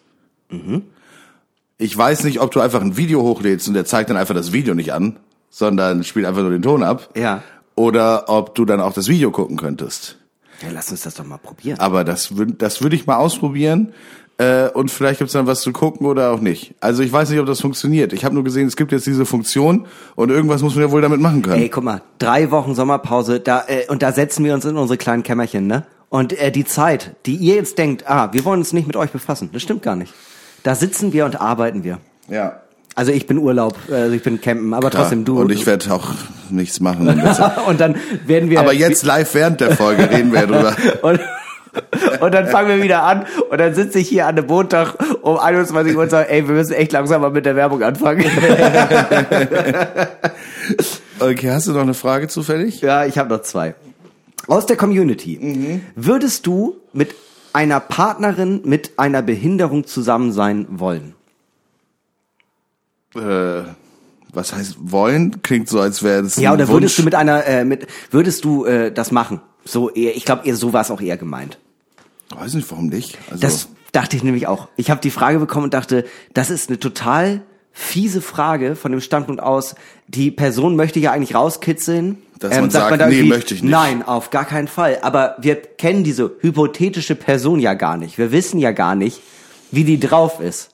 Ich weiß nicht, ob du einfach ein Video hochlädst und der zeigt dann einfach das Video nicht an, sondern spielt einfach nur den Ton ab. Ja. Oder ob du dann auch das Video gucken könntest. Ja, lass uns das doch mal probieren. Aber das würde das würd ich mal ausprobieren. Äh, und vielleicht gibt's dann was zu gucken oder auch nicht. Also ich weiß nicht, ob das funktioniert. Ich habe nur gesehen, es gibt jetzt diese Funktion und irgendwas muss man ja wohl damit machen können. Ey, guck mal, drei Wochen Sommerpause, da äh, und da setzen wir uns in unsere kleinen Kämmerchen, ne? Und äh, die Zeit, die ihr jetzt denkt, ah, wir wollen uns nicht mit euch befassen, das stimmt gar nicht. Da sitzen wir und arbeiten wir. Ja. Also ich bin Urlaub, also ich bin campen, aber Klar. trotzdem du. Und ich werde auch nichts machen. und dann werden wir. Aber jetzt live während der Folge reden wir drüber. Und, dann fangen wir wieder an und dann sitze ich hier an einem Montag um 21 Uhr und sage, ey, wir müssen echt langsam mal mit der Werbung anfangen. Okay, hast du noch eine Frage zufällig? ja, ich habe noch zwei. Aus der Community. Würdest du mit einer Partnerin mit einer Behinderung zusammen sein wollen? Äh, was heißt wollen? Klingt so, als wäre es Ja, oder Wunsch. würdest du mit einer, äh, mit, würdest du äh, das machen? So eher, ich glaube, eher so war es auch eher gemeint. Weiß nicht, warum nicht. Also, Das dachte ich nämlich auch. Ich habe die Frage bekommen und dachte, das ist eine total fiese Frage von dem Standpunkt aus. Die Person möchte ja eigentlich rauskitzeln. Dass man sagt, da nee, möchte ich nicht. Nein, auf gar keinen Fall. Aber wir kennen diese hypothetische Person ja gar nicht. Wir wissen ja gar nicht, wie die drauf ist.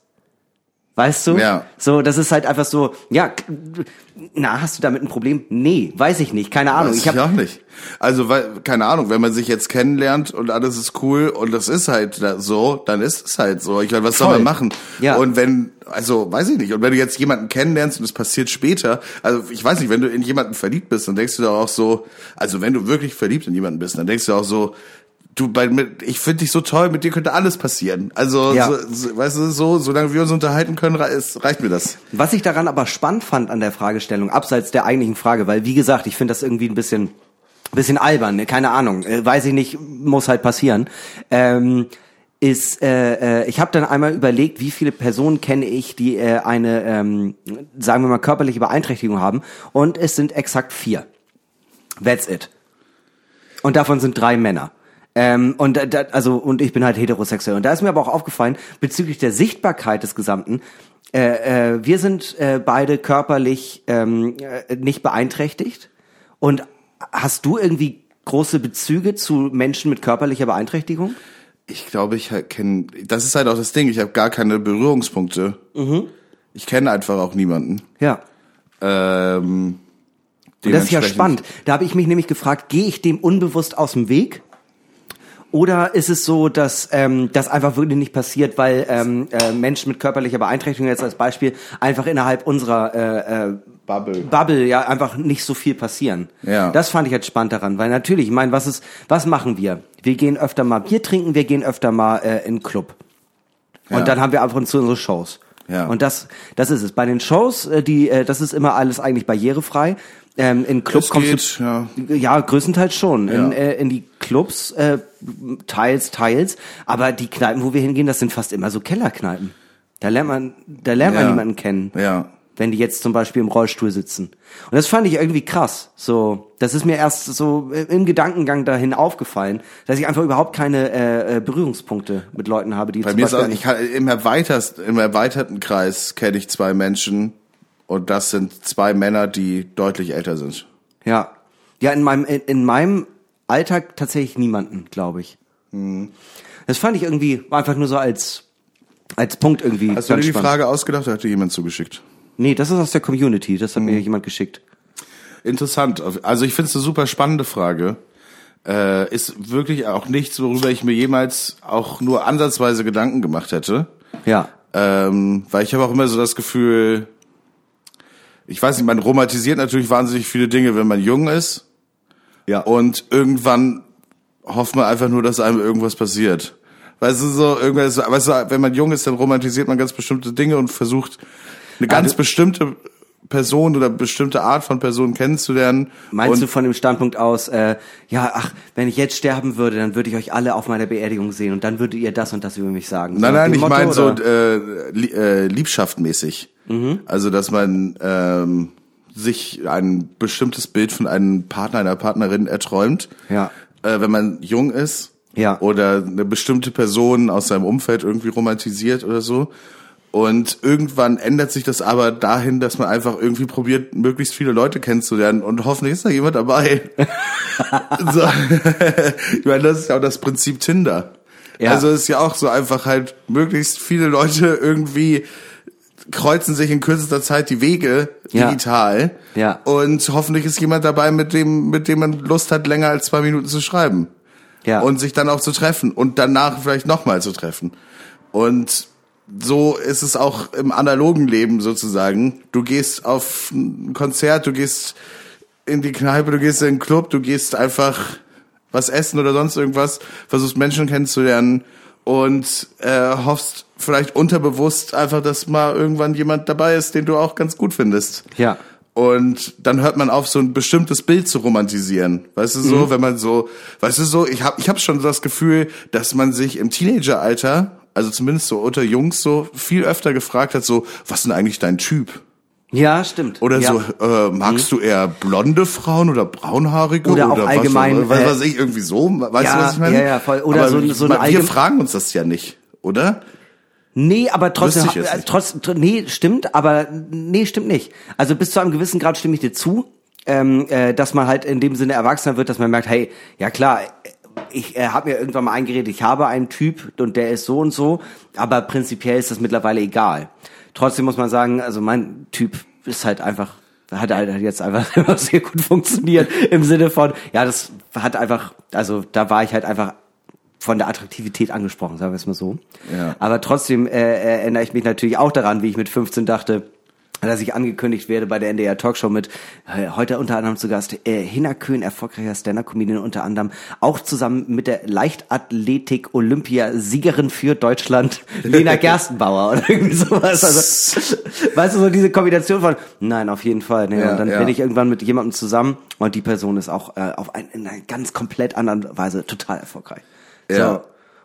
Weißt du? Ja. So, das ist halt einfach so, ja, na, hast du damit ein Problem? Nee, weiß ich nicht, keine Ahnung. Weiß Ich ich habe auch nicht. Also, weil, keine Ahnung, wenn man sich jetzt kennenlernt und alles ist cool und das ist halt da- so, dann ist es halt so. Ich meine, was soll Voll. man machen? Ja. Und wenn, also, weiß ich nicht, und wenn du jetzt jemanden kennenlernst und es passiert später, also ich weiß nicht, wenn du in jemanden verliebt bist, dann denkst du doch auch so, also wenn du wirklich verliebt in jemanden bist, dann denkst du auch so, du, bei, mit, ich finde dich so toll, mit dir könnte alles passieren. Also, Ja. so, so, weißt du, so, solange wir uns unterhalten können, rei- es- reicht mir das. Was ich daran aber spannend fand an der Fragestellung, abseits der eigentlichen Frage, weil wie gesagt, ich finde das irgendwie ein bisschen, bisschen albern, ne? keine Ahnung, äh, weiß ich nicht, muss halt passieren. Ähm, ist, äh, äh, ich habe dann einmal überlegt, wie viele Personen kenne ich, die äh, eine, ähm, sagen wir mal, körperliche Beeinträchtigung haben, und es sind exakt vier. That's it. Und davon sind drei Männer. Ähm, und da, da- also und ich bin halt heterosexuell. Und da ist mir aber auch aufgefallen bezüglich der Sichtbarkeit des Gesamten. Äh, äh, wir sind äh, beide körperlich ähm, äh, nicht beeinträchtigt. Und hast du irgendwie große Bezüge zu Menschen mit körperlicher Beeinträchtigung? Ich glaube, ich kenne. Das ist halt auch das Ding. Ich habe gar keine Berührungspunkte. Mhm. Ich kenne einfach auch niemanden. Ja. Ähm, das ist ja spannend. Da habe ich mich nämlich gefragt, gehe ich dem unbewusst aus dem Weg? Oder ist es so, dass ähm, das einfach wirklich nicht passiert, weil ähm, äh, Menschen mit körperlicher Beeinträchtigung jetzt als Beispiel einfach innerhalb unserer äh, äh, Bubble. Bubble ja einfach nicht so viel passieren. Ja. Das fand ich jetzt spannend daran, weil natürlich, ich meine, was ist, was machen wir? Wir gehen öfter mal Bier trinken, wir gehen öfter mal äh, in den Club. Und Ja. dann haben wir ab und zu unsere Shows. Ja. Und das, das ist es. Bei den Shows, äh, die, äh, das ist immer alles eigentlich barrierefrei. Ähm, in Club Es kommst du, ja. ja, größtenteils schon. In, Ja. äh, in die Clubs, äh, teils, teils. Aber die Kneipen, wo wir hingehen, das sind fast immer so Kellerkneipen. Da lernt man, da lernt man Ja. niemanden kennen. Ja. Wenn die jetzt zum Beispiel im Rollstuhl sitzen. Und das fand ich irgendwie krass. So, das ist mir erst so im Gedankengang dahin aufgefallen, dass ich einfach überhaupt keine äh, äh, Berührungspunkte mit Leuten habe, die Bei mir ist Beispiel auch, ich kann, im, erweitert, im erweiterten Kreis kenne ich zwei Menschen und das sind zwei Männer, die deutlich älter sind. Ja. Ja, in meinem, in, in meinem Alltag tatsächlich niemanden, glaube ich. Mhm. Das fand ich irgendwie war einfach nur so als, als Punkt irgendwie. Hast du dir die spannend. Frage ausgedacht oder hat dir jemand zugeschickt? Nee, das ist aus der Community, das hat Mhm. mir jemand geschickt. Interessant. Also ich finde es eine super spannende Frage. Äh, ist wirklich auch nichts, worüber ich mir jemals auch nur ansatzweise Gedanken gemacht hätte. Ja. Ähm, weil ich habe auch immer so das Gefühl, ich weiß nicht, man romantisiert natürlich wahnsinnig viele Dinge, wenn man jung ist. Ja. Und irgendwann hofft man einfach nur, dass einem irgendwas passiert. Weißt du, so, irgendwas, weißt du, wenn man jung ist, dann romantisiert man ganz bestimmte Dinge und versucht, eine ganz du- bestimmte Person oder bestimmte Art von Person kennenzulernen. Meinst und du von dem Standpunkt aus, äh, ja, ach, wenn ich jetzt sterben würde, dann würde ich euch alle auf meiner Beerdigung sehen und dann würdet ihr das und das über mich sagen. Nein, So nein, dem ich meine so äh, äh, liebschaftmäßig. Mhm. Also, dass man ähm, sich ein bestimmtes Bild von einem Partner, einer Partnerin erträumt, Ja. äh, wenn man jung ist Ja. oder eine bestimmte Person aus seinem Umfeld irgendwie romantisiert oder so. Und irgendwann ändert sich das aber dahin, dass man einfach irgendwie probiert, möglichst viele Leute kennenzulernen und hoffentlich ist da jemand dabei. so. ich meine, das ist ja auch das Prinzip Tinder. Ja. Also es ist ja auch so einfach halt, möglichst viele Leute irgendwie kreuzen sich in kürzester Zeit die Wege Ja. digital. Ja. Und hoffentlich ist jemand dabei, mit dem, mit dem man Lust hat, länger als zwei Minuten zu schreiben. Ja. Und sich dann auch zu treffen und danach vielleicht nochmal zu treffen. Und so ist es auch im analogen Leben sozusagen. Du gehst auf ein Konzert, du gehst in die Kneipe, du gehst in den Club, du gehst einfach was essen oder sonst irgendwas, versuchst Menschen kennenzulernen und äh, hoffst vielleicht unterbewusst einfach, dass mal irgendwann jemand dabei ist, den du auch ganz gut findest. Ja. Und dann hört man auf, so ein bestimmtes Bild zu romantisieren. Weißt du so, wenn man so, weißt du so, ich habe ich hab schon das Gefühl, dass man sich im Teenageralter, also zumindest so unter Jungs so viel öfter gefragt hat, so, was ist denn eigentlich dein Typ? Ja, stimmt. Oder ja. Mhm. so, äh, magst du eher blonde Frauen oder braunhaarige Oder auch was, allgemein, was, äh, was ich irgendwie so, weißt ja, du, was ich meine? ja, ja, voll. Oder Aber so- so eine wir fragen uns das ja nicht, oder? Nee, aber trotzdem, äh, nicht. trotz, tr- nee, stimmt, aber nee, stimmt nicht. Also bis zu einem gewissen Grad stimme ich dir zu, ähm, äh, dass man halt in dem Sinne erwachsener wird, dass man merkt, hey, ja klar, ich äh, habe mir irgendwann mal eingeredet, ich habe einen Typ und der ist so und so, aber prinzipiell ist das mittlerweile egal. Trotzdem muss man sagen, also mein Typ ist halt einfach hat halt jetzt einfach sehr gut funktioniert im Sinne von, ja, das hat einfach, also da war ich halt einfach von der Attraktivität angesprochen, sagen wir es mal so. Ja. Aber trotzdem äh, erinnere ich mich natürlich auch daran, wie ich mit 15 dachte, dass ich angekündigt werde bei der NDR Talkshow mit äh, heute unter anderem zu Gast äh, Hina Köhn, erfolgreicher Stand-Up-Comedian unter anderem, auch zusammen mit der Leichtathletik-Olympiasiegerin für Deutschland, Lena Gerstenbauer oder irgendwie sowas. Also, weißt du, so diese Kombination von, nein, auf jeden Fall. Ne? Ja, und dann ja. bin ich irgendwann mit jemandem zusammen und die Person ist auch äh, auf ein, in einer ganz komplett anderen Weise total erfolgreich. Ja. So.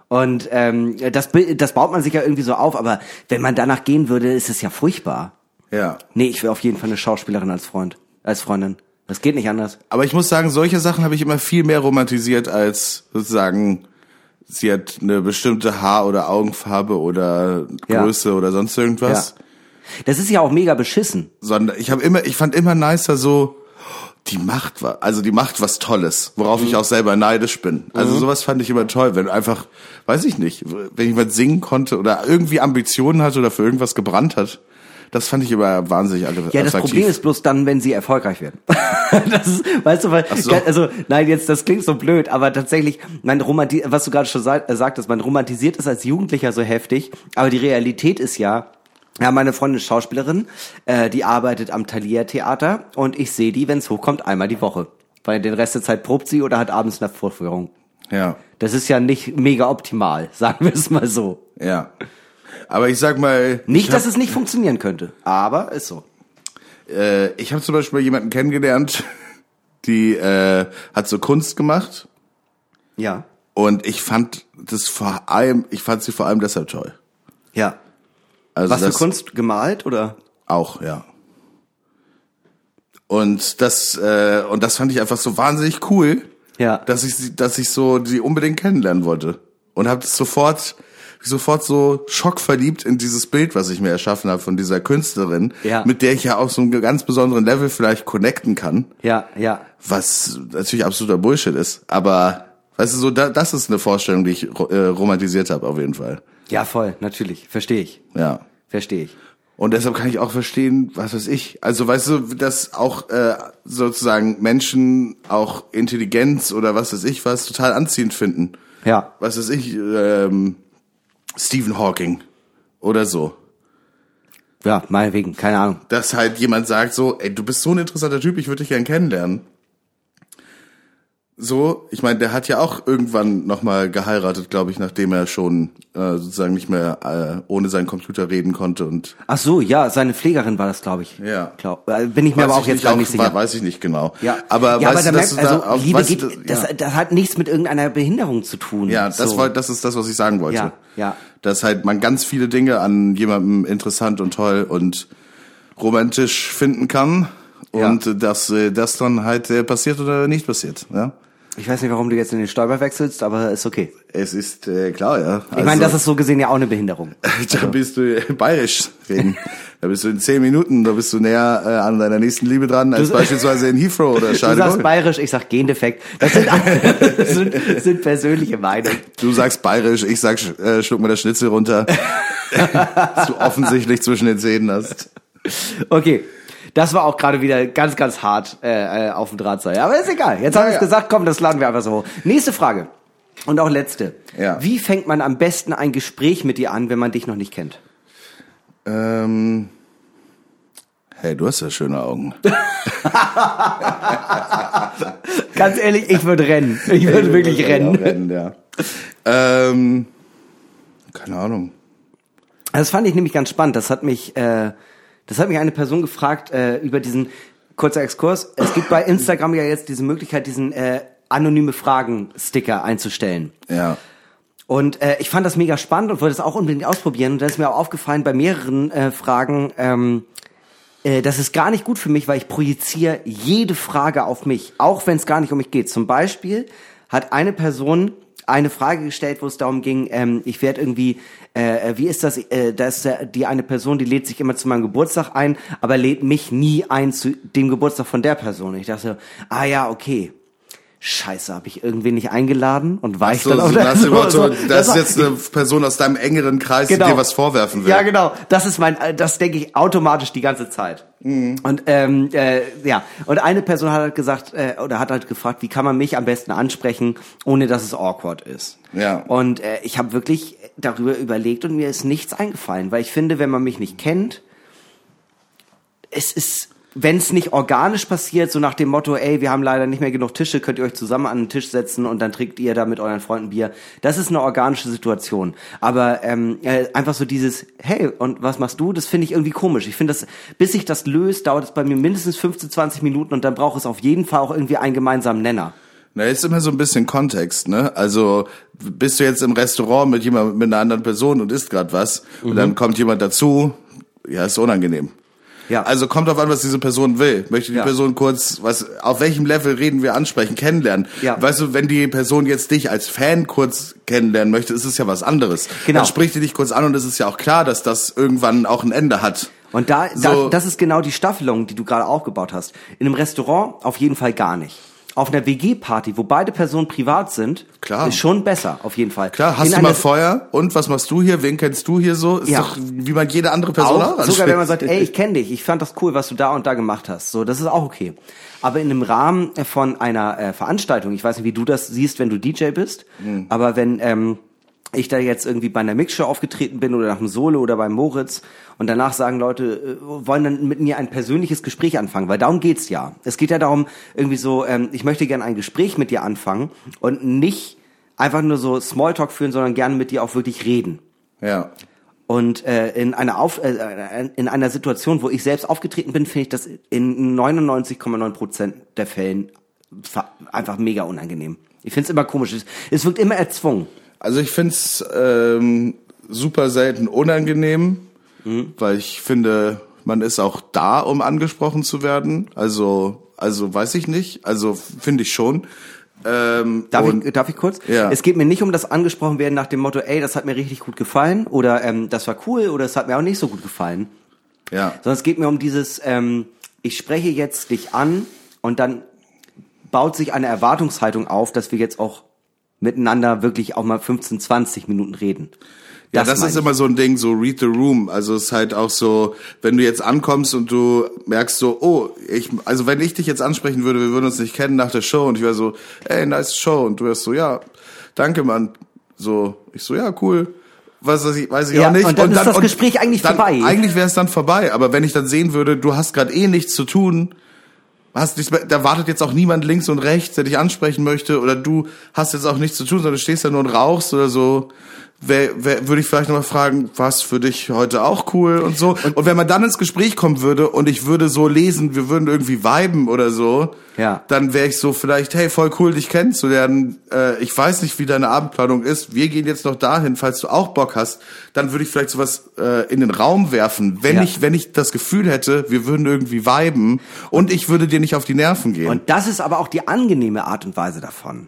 Und ähm, das, das baut man sich ja irgendwie so auf, aber wenn man danach gehen würde, ist es ja furchtbar. Ja. Nee, ich will auf jeden Fall eine Schauspielerin als Freund, als Freundin. Das geht nicht anders. Aber ich muss sagen, solche Sachen habe ich immer viel mehr romantisiert als sozusagen, sie hat eine bestimmte Haar- oder Augenfarbe oder Ja. Größe oder sonst irgendwas. Ja. Das ist ja auch mega beschissen. Sondern ich habe immer, ich fand immer nicer so, die macht was, also die macht was Tolles, worauf Mhm. ich auch selber neidisch bin. Also sowas fand ich immer toll, wenn einfach, weiß ich nicht, wenn jemand singen konnte oder irgendwie Ambitionen hatte oder für irgendwas gebrannt hat. Das fand ich immer wahnsinnig attraktiv. Ja, das Problem ist bloß dann, wenn sie erfolgreich werden. das ist, weißt du, weil, so. also, nein, jetzt, das klingt so blöd, aber tatsächlich, man romanti was du gerade schon äh, sagtest, man romantisiert es als Jugendlicher so heftig, aber die Realität ist ja, ja, meine Freundin ist Schauspielerin, äh, die arbeitet am Thalia Theater und ich sehe die, wenn es hochkommt, einmal die Woche. Weil den Rest der Zeit probt sie oder hat abends eine Vorführung. Ja, Das ist ja nicht mega optimal, sagen wir es mal so. ja. Aber ich sag mal, Nicht, dass es nicht funktionieren könnte, aber ist so. äh, ich habe zum Beispiel jemanden kennengelernt, die äh, hat so Kunst gemacht Ja. Und ich fand das vor allem, ich fand sie vor allem deshalb toll. Ja. Also Was für Kunst gemalt oder? auch, ja. Und das äh, und das fand ich einfach so wahnsinnig cool, Ja. dass ich sie, dass ich so die unbedingt kennenlernen wollte und habe sofort sofort so schockverliebt in dieses Bild, was ich mir erschaffen habe von dieser Künstlerin, Ja. mit der ich ja auf so einem ganz besonderen Level vielleicht connecten kann, Ja, ja. was natürlich absoluter Bullshit ist, aber weißt du so, da, das ist eine Vorstellung, die ich äh, romantisiert habe auf jeden Fall. Ja, voll, natürlich. Verstehe ich. Ja. Verstehe ich. Und deshalb kann ich auch verstehen, was weiß ich. Also weißt du, dass auch äh, sozusagen Menschen auch Intelligenz oder was weiß ich was total anziehend finden. Ja. Was weiß ich, ähm, Stephen Hawking oder so. Ja, meinetwegen, keine Ahnung. Dass halt jemand sagt so, ey, du bist so ein interessanter Typ, ich würde dich gern kennenlernen. So, ich meine, der hat ja auch irgendwann nochmal geheiratet, glaube ich, nachdem er schon äh, sozusagen nicht mehr äh, ohne seinen Computer reden konnte und Ach so, ja, seine Pflegerin war das, glaube ich. Ja. Glaub, äh, bin ich mir aber auch jetzt nicht, gar auch- nicht sicher. Weiß ich nicht genau. Ja, aber ja, weißt aber du, merkt, also da auf, Liebe weißt geht, du, das, ja. das hat nichts mit irgendeiner Behinderung zu tun. ja, das so. war, das ist das, was ich sagen wollte. Ja, ja. Dass halt man ganz viele Dinge an jemandem interessant und toll und romantisch finden kann. Und äh, dass äh, das dann halt äh, passiert oder nicht passiert. Ja, Ich weiß nicht, warum du jetzt in den Stolper wechselst, aber ist okay. es ist äh, klar, ja. Also, Ich meine, das ist so gesehen ja auch eine Behinderung. da bist du äh, bayerisch reden. da bist du in zehn Minuten, da bist du näher äh, an deiner nächsten Liebe dran als Du- beispielsweise in Heathrow oder Du sagst bayerisch, ich sag Gendefekt. Das sind, das sind, sind persönliche Meinungen. Du sagst bayerisch, ich sag, äh, schluck mir das Schnitzel runter. dass du offensichtlich zwischen den Zähnen hast. Okay. Das war auch gerade wieder ganz, ganz hart äh, äh, auf dem Drahtseil. Aber ist egal. Jetzt haben wir es gesagt, komm, das laden wir einfach so hoch. Nächste Frage. Und auch letzte. Ja. Wie fängt man am besten ein Gespräch mit dir an, wenn man dich noch nicht kennt? Ähm, hey, du hast ja schöne Augen. Ganz ehrlich, ich würde rennen. Ich würde wirklich Ja, rennen. rennen, ja. Ähm, keine Ahnung. Das fand ich nämlich ganz spannend. Das hat mich, äh, das hat mich eine Person gefragt äh, über diesen kurzer Exkurs. Es gibt bei Instagram ja jetzt diese Möglichkeit, diesen äh, anonyme Fragen-Sticker einzustellen. Ja. Und äh, ich fand das mega spannend und wollte es auch unbedingt ausprobieren. Und dann ist mir auch aufgefallen bei mehreren äh, Fragen, ähm, äh, das ist gar nicht gut für mich, weil ich projiziere jede Frage auf mich, auch wenn es gar nicht um mich geht. Zum Beispiel hat eine Person eine Frage gestellt, wo es darum ging, ähm, ich werde irgendwie, äh, wie ist das, äh, da ist die eine Person, die lädt sich immer zu meinem Geburtstag ein, aber lädt mich nie ein zu dem Geburtstag von der Person. Ich dachte, ah ja, okay. Scheiße, habe ich irgendwie nicht eingeladen und war ich So, dann so, auch nach dem Motto, so- das ist jetzt eine Person aus deinem engeren Kreis, Genau. die dir was vorwerfen will. Ja, genau. Das ist mein, das denke ich automatisch die ganze Zeit. Mhm. Und ähm, äh, ja, und eine Person hat halt gesagt äh, oder hat halt gefragt, wie kann man mich am besten ansprechen, ohne dass es awkward ist. Ja. Und äh, ich habe wirklich darüber überlegt und mir ist nichts eingefallen, weil ich finde, wenn man mich nicht kennt, es ist wenn es nicht organisch passiert, so nach dem Motto, ey, wir haben leider nicht mehr genug Tische, könnt ihr euch zusammen an den Tisch setzen und dann trinkt ihr da mit euren Freunden Bier. Das ist eine organische Situation. Aber ähm, äh, einfach so dieses, hey, und was machst du? Das finde ich irgendwie komisch. Ich finde das, bis sich das löst, dauert es bei mir mindestens 15, 20 Minuten und dann braucht es auf jeden Fall auch irgendwie einen gemeinsamen Nenner. Na, ist immer so ein bisschen Kontext, ne? Also bist du jetzt im Restaurant mit jemand mit einer anderen Person und isst gerade was und Mhm. dann kommt jemand dazu, ja, ist unangenehm. Ja. Also kommt auf an, was diese Person will. Möchte die Ja. Person kurz, was, auf welchem Level reden wir ansprechen, kennenlernen? Ja. Weißt du, wenn die Person jetzt dich als Fan kurz kennenlernen möchte, ist es ja was anderes. Genau. Dann spricht die dich kurz an und es ist ja auch klar, dass das irgendwann auch ein Ende hat. Und da, So. da, das ist genau die Staffelung, die du gerade aufgebaut hast. In einem Restaurant auf jeden Fall gar nicht. Auf einer WG-Party, wo beide Personen privat sind, Klar. ist schon besser, auf jeden Fall. Klar, hast In du mal Feuer? Und was machst du hier? Wen kennst du hier so? Ist Ja. doch, wie man jede andere Person auch, auch, sogar wenn man sagt, ey, ich kenne dich, ich fand das cool, was du da und da gemacht hast. So, das ist auch okay. Aber in einem Rahmen von einer äh, Veranstaltung, ich weiß nicht, wie du das siehst, wenn du DJ bist, Mhm. aber wenn ähm, ich da jetzt irgendwie bei einer Mixshow aufgetreten bin oder nach einem Solo oder beim Moritz und danach sagen Leute, äh, wollen dann mit mir ein persönliches Gespräch anfangen, weil darum geht's ja. Es geht ja darum, irgendwie so, ähm, ich möchte gerne ein Gespräch mit dir anfangen und nicht einfach nur so Smalltalk führen, sondern gerne mit dir auch wirklich reden. Ja. Und äh, in einer Auf äh, in einer Situation, wo ich selbst aufgetreten bin, finde ich das in 99,9 Prozent der Fällen einfach mega unangenehm. Ich find's immer komisch. Es, es wirkt immer erzwungen. Also ich find's ähm, super selten unangenehm, weil ich finde, man ist auch da, um angesprochen zu werden. Also, also weiß ich nicht. Also finde ich schon. Ähm, Darf, und- ich, darf ich kurz? Ja. Es geht mir nicht um das angesprochen werden nach dem Motto, ey, das hat mir richtig gut gefallen oder ähm, das war cool oder es hat mir auch nicht so gut gefallen. ja. Sondern es geht mir um dieses, ähm, ich spreche jetzt dich an und dann baut sich eine Erwartungshaltung auf, dass wir jetzt auch miteinander wirklich auch mal 15, 20 Minuten reden. Ja, das, ist ich. immer so ein Ding, so read the room. Also es ist halt auch so, wenn du jetzt ankommst und du merkst so, oh, ich, also wenn ich dich jetzt ansprechen würde, wir würden uns nicht kennen nach der Show und ich wäre so, ey, nice Show und du wärst so, ja, danke, Mann. So, ich so, ja, cool. Was weiß ich, weiß ich Ja, auch nicht. und dann ist das Gespräch eigentlich dann, vorbei. Eigentlich wäre es dann vorbei, aber wenn ich dann sehen würde, du hast gerade eh nichts zu tun, hast nichts mehr, da wartet jetzt auch niemand links und rechts, der dich ansprechen möchte, oder du hast jetzt auch nichts zu tun, sondern du stehst da nur und rauchst oder so, würde ich vielleicht nochmal fragen, was für dich heute auch cool und so. Und, wenn man dann ins Gespräch kommen würde und ich würde so lesen, wir würden irgendwie viben oder so, Ja. dann wäre ich so vielleicht, hey, voll cool, dich kennenzulernen. Äh, ich weiß nicht, wie deine Abendplanung ist. Wir gehen jetzt noch dahin, falls du auch Bock hast. Dann würde ich vielleicht sowas äh, in den Raum werfen, wenn Ja. ich, wenn ich das Gefühl hätte, wir würden irgendwie viben und ich würde dir nicht auf die Nerven gehen. Und das ist aber auch die angenehme Art und Weise davon.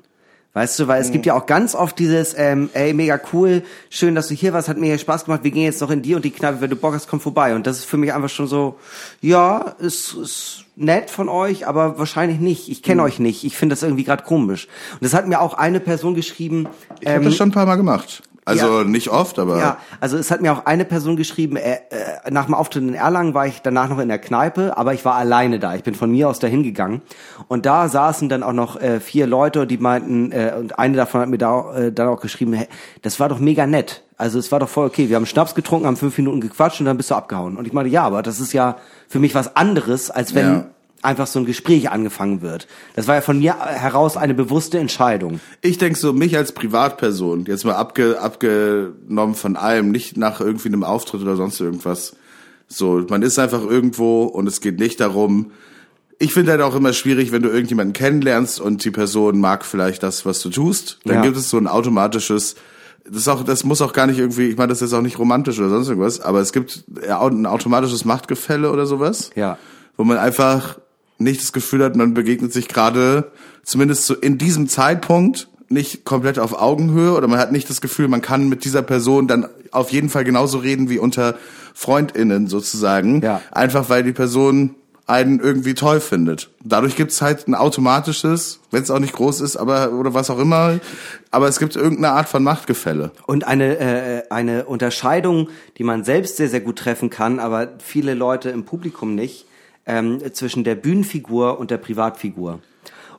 Weißt du, weil es gibt ja auch ganz oft dieses, ähm, ey, mega cool, schön, dass du hier warst, hat mir Spaß gemacht, wir gehen jetzt noch in die und die Kneipe, wenn du Bock hast, komm vorbei. Und das ist für mich einfach schon so, ja, ist, ist nett von euch, aber wahrscheinlich nicht. Ich kenne euch nicht. Ich finde das irgendwie gerade komisch. Und das hat mir auch eine Person geschrieben, ich habe das schon ein paar Mal gemacht. Also ja. nicht oft, aber ja, also es hat mir auch eine Person geschrieben, äh, äh, nach dem Auftritt in Erlangen war ich danach noch in der Kneipe, aber ich war alleine da. Ich bin von mir aus dahin gegangen. Und da saßen dann auch noch äh, vier Leute, die meinten, äh, und eine davon hat mir da äh, dann auch geschrieben, hey, das war doch mega nett. Also es war doch voll okay. Wir haben Schnaps getrunken, haben fünf Minuten gequatscht und dann bist du abgehauen. Und ich meinte, ja, aber das ist ja für mich was anderes, als wenn Ja. Einfach so ein Gespräch angefangen wird. Das war ja von mir heraus eine bewusste Entscheidung. ich denk so, mich als Privatperson, jetzt mal abge, abgenommen von allem, nicht nach irgendwie einem Auftritt oder sonst irgendwas. So, man ist einfach irgendwo und es geht nicht darum, ich finde halt auch immer schwierig, wenn du irgendjemanden kennenlernst und die Person mag vielleicht das, was du tust, dann Ja. gibt es so ein automatisches, das ist auch, das muss auch gar nicht irgendwie, ich meine, das ist auch nicht romantisch oder sonst irgendwas, aber es gibt ein automatisches Machtgefälle oder sowas Ja. wo man einfach nicht das Gefühl hat, man begegnet sich gerade, zumindest so in diesem Zeitpunkt, nicht komplett auf Augenhöhe oder man hat nicht das Gefühl, man kann mit dieser Person dann auf jeden Fall genauso reden wie unter FreundInnen sozusagen. Ja. Einfach weil die Person einen irgendwie toll findet. Dadurch gibt's halt ein automatisches, wenn es auch nicht groß ist, aber oder was auch immer, aber es gibt irgendeine Art von Machtgefälle. Und eine, äh, eine Unterscheidung, die man selbst sehr, sehr gut treffen kann, aber viele Leute im Publikum nicht, ähm, zwischen der Bühnenfigur und der Privatfigur.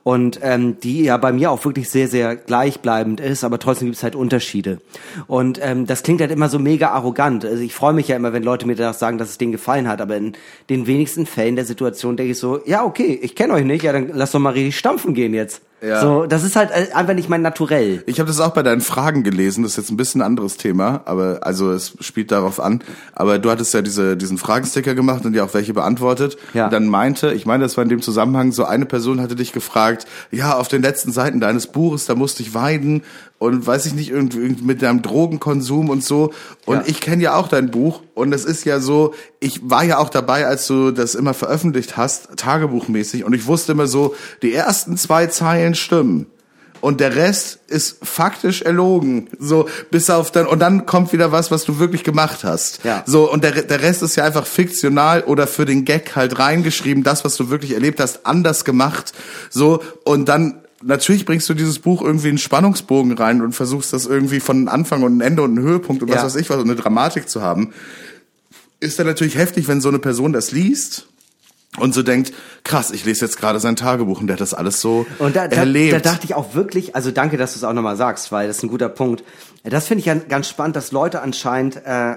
Und ähm, die ja bei mir auch wirklich sehr, sehr gleichbleibend ist, aber trotzdem gibt es halt Unterschiede. Und ähm, das klingt halt immer so mega arrogant. Also ich freue mich ja immer, wenn Leute mir das sagen, dass es denen gefallen hat, aber in den wenigsten Fällen der Situation denke ich so, ja, okay, ich kenne euch nicht, ja, dann lass doch mal richtig stampfen gehen jetzt. Ja. So, das ist halt äh, einfach nicht mein Naturell. Ich habe das auch bei deinen Fragen gelesen, das ist jetzt ein bisschen ein anderes Thema, aber also es spielt darauf an. Aber du hattest ja diese, diesen Fragensticker gemacht und ja auch welche beantwortet. Ja. Und dann meinte, ich meine, das war in dem Zusammenhang, so eine Person hatte dich gefragt, ja, auf den letzten Seiten deines Buches, da musste ich weinen und weiß ich nicht, irgendwie mit deinem Drogenkonsum und so. Und Ja. ich kenne ja auch dein Buch und es ist ja so, ich war ja auch dabei, als du das immer veröffentlicht hast, tagebuchmäßig, und ich wusste immer so, die ersten zwei Zeilen stimmen. Und der Rest ist faktisch erlogen. So, bis auf dann, und dann kommt wieder was, was du wirklich gemacht hast. Ja. So, und der, der Rest ist ja einfach fiktional oder für den Gag halt reingeschrieben, das, was du wirklich erlebt hast, anders gemacht. So, und dann, natürlich bringst du dieses Buch irgendwie einen Spannungsbogen rein und versuchst das irgendwie von Anfang und Ende und einen Höhepunkt und was Ja. weiß ich was, und eine Dramatik zu haben. Ist dann natürlich heftig, wenn so eine Person das liest. Und so denkt, krass, ich lese jetzt gerade sein Tagebuch und der hat das alles so Und da, da, erlebt. da dachte ich auch wirklich, also danke, dass du es auch nochmal sagst, weil das ist ein guter Punkt. Das finde ich ja ganz spannend, dass Leute anscheinend äh,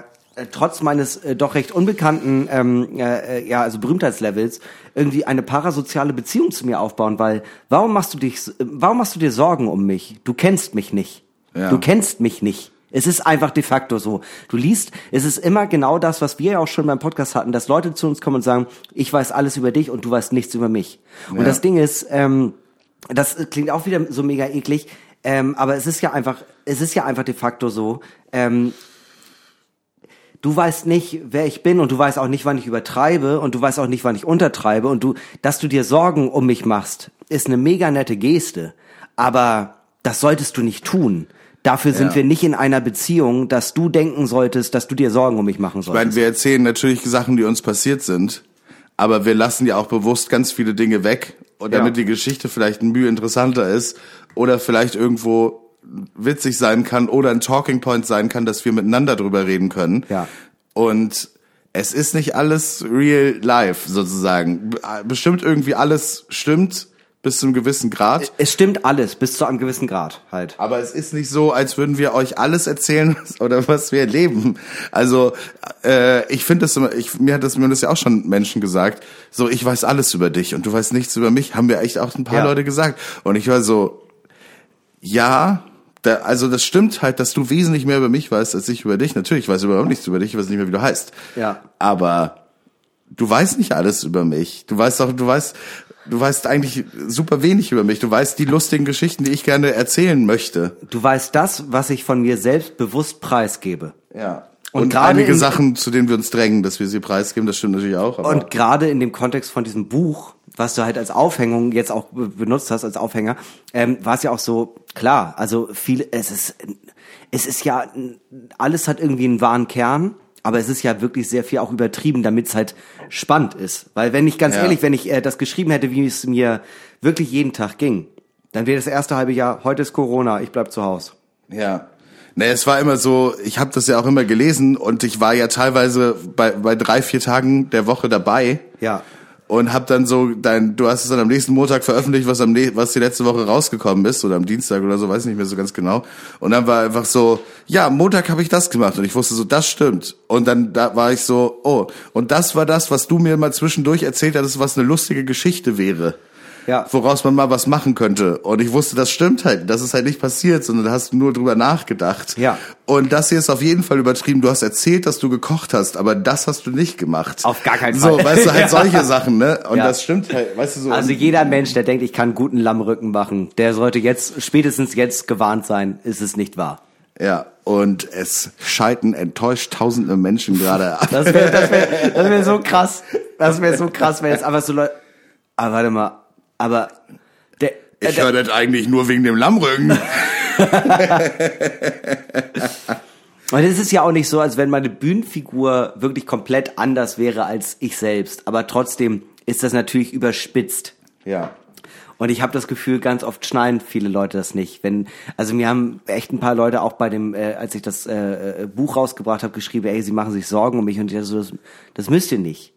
trotz meines äh, doch recht unbekannten, ähm, äh, äh, ja, also Berühmtheitslevels, irgendwie eine parasoziale Beziehung zu mir aufbauen, weil warum machst du dich, äh, warum machst du dir Sorgen um mich? Du kennst mich nicht. Ja. Du kennst mich nicht. Es ist einfach de facto so. Du liest, es ist immer genau das, was wir ja auch schon beim Podcast hatten, dass Leute zu uns kommen und sagen, ich weiß alles über dich und du weißt nichts über mich. Und Ja. das Ding ist, ähm, das klingt auch wieder so mega eklig, ähm, aber es ist ja einfach, es ist ja einfach de facto so, ähm, du weißt nicht, wer ich bin und du weißt auch nicht, wann ich übertreibe und du weißt auch nicht, wann ich untertreibe und du, dass du dir Sorgen um mich machst, ist eine mega nette Geste, aber das solltest du nicht tun. Dafür sind Ja. wir nicht in einer Beziehung, dass du denken solltest, dass du dir Sorgen um mich machen Ich meine, solltest. wir erzählen natürlich Sachen, die uns passiert sind, aber wir lassen ja auch bewusst ganz viele Dinge weg, und Ja. damit die Geschichte vielleicht ein Mühe interessanter ist oder vielleicht irgendwo witzig sein kann oder ein Talking Point sein kann, dass wir miteinander drüber reden können. Ja. Und es ist nicht alles real life sozusagen. Bestimmt irgendwie alles stimmt bis zu einem gewissen Grad. es stimmt alles, bis zu einem gewissen Grad halt. Aber es ist nicht so, als würden wir euch alles erzählen oder was wir erleben. Also äh, ich finde das immer, ich, mir hat das mir das ja auch schon Menschen gesagt. So, ich weiß alles über dich und du weißt nichts über mich. Haben mir echt auch ein paar Ja. Leute gesagt. Und ich war so, ja, da, also das stimmt halt, dass du wesentlich mehr über mich weißt als ich über dich. Natürlich weiß ich überhaupt nichts über dich, ich weiß nicht mehr, wie du heißt. Ja. Aber du weißt nicht alles über mich. Du weißt doch, du weißt, du weißt eigentlich super wenig über mich. Du weißt die lustigen Geschichten, die ich gerne erzählen möchte. Du weißt das, was ich von mir selbst bewusst preisgebe. Ja. Und Und, einige in- Sachen, zu denen wir uns drängen, dass wir sie preisgeben, das stimmt natürlich auch. Und gerade in dem Kontext von diesem Buch, was du halt als Aufhängung jetzt auch be- benutzt hast, als Aufhänger, ähm, war es ja auch so, klar, also viel, es ist, es ist ja, alles hat irgendwie einen wahren Kern, aber es ist ja wirklich sehr viel auch übertrieben, damit es halt spannend ist. Weil wenn ich ganz Ja. ehrlich, wenn ich äh, das geschrieben hätte, wie es mir wirklich jeden Tag ging, dann wäre das erste halbe Jahr, heute ist Corona, ich bleib zu Hause. Ja. Ne, es war immer so, ich habe das ja auch immer gelesen und ich war ja teilweise bei, bei drei, vier Tagen der Woche dabei. Ja. Und hab dann so dein, du hast es dann am nächsten Montag veröffentlicht, was am was die letzte Woche rausgekommen ist oder am Dienstag oder so, weiß nicht mehr so ganz genau. Und dann war einfach so, ja, Montag habe ich das gemacht und ich wusste so, das stimmt. Und dann da war ich so, oh, und das war das, was du mir mal zwischendurch erzählt hattest, was eine lustige Geschichte wäre. Ja. Woraus man mal was machen könnte. Und ich wusste, das stimmt halt. Das ist halt nicht passiert, sondern da hast du nur drüber nachgedacht. Ja. Und das hier ist auf jeden Fall übertrieben. Du hast erzählt, dass du gekocht hast, aber das hast du nicht gemacht. Auf gar keinen So, Fall. weißt du, halt Ja. solche Sachen, ne? Und Ja. das stimmt halt, weißt du so. Also jeder Mensch, der denkt, ich kann guten Lammrücken machen, der sollte jetzt, spätestens jetzt gewarnt sein, ist es nicht wahr. ja. Und es schalten enttäuscht tausende Menschen gerade ab. Das wäre das wär, das wär so krass. Das wäre so krass, wenn jetzt einfach so Leute. Aber warte mal, aber der, Ich der, höre das eigentlich nur wegen dem Lammrücken. weil es ist ja auch nicht so, als wenn meine Bühnenfigur wirklich komplett anders wäre als ich selbst. Aber trotzdem ist das natürlich überspitzt. ja. Und ich habe das Gefühl, ganz oft schnallen viele Leute das nicht. Wenn, also mir haben echt ein paar Leute auch bei dem, äh, als ich das äh, äh, Buch rausgebracht habe, geschrieben, ey, sie machen sich Sorgen um mich und ich dachte so, das, das müsst ihr nicht.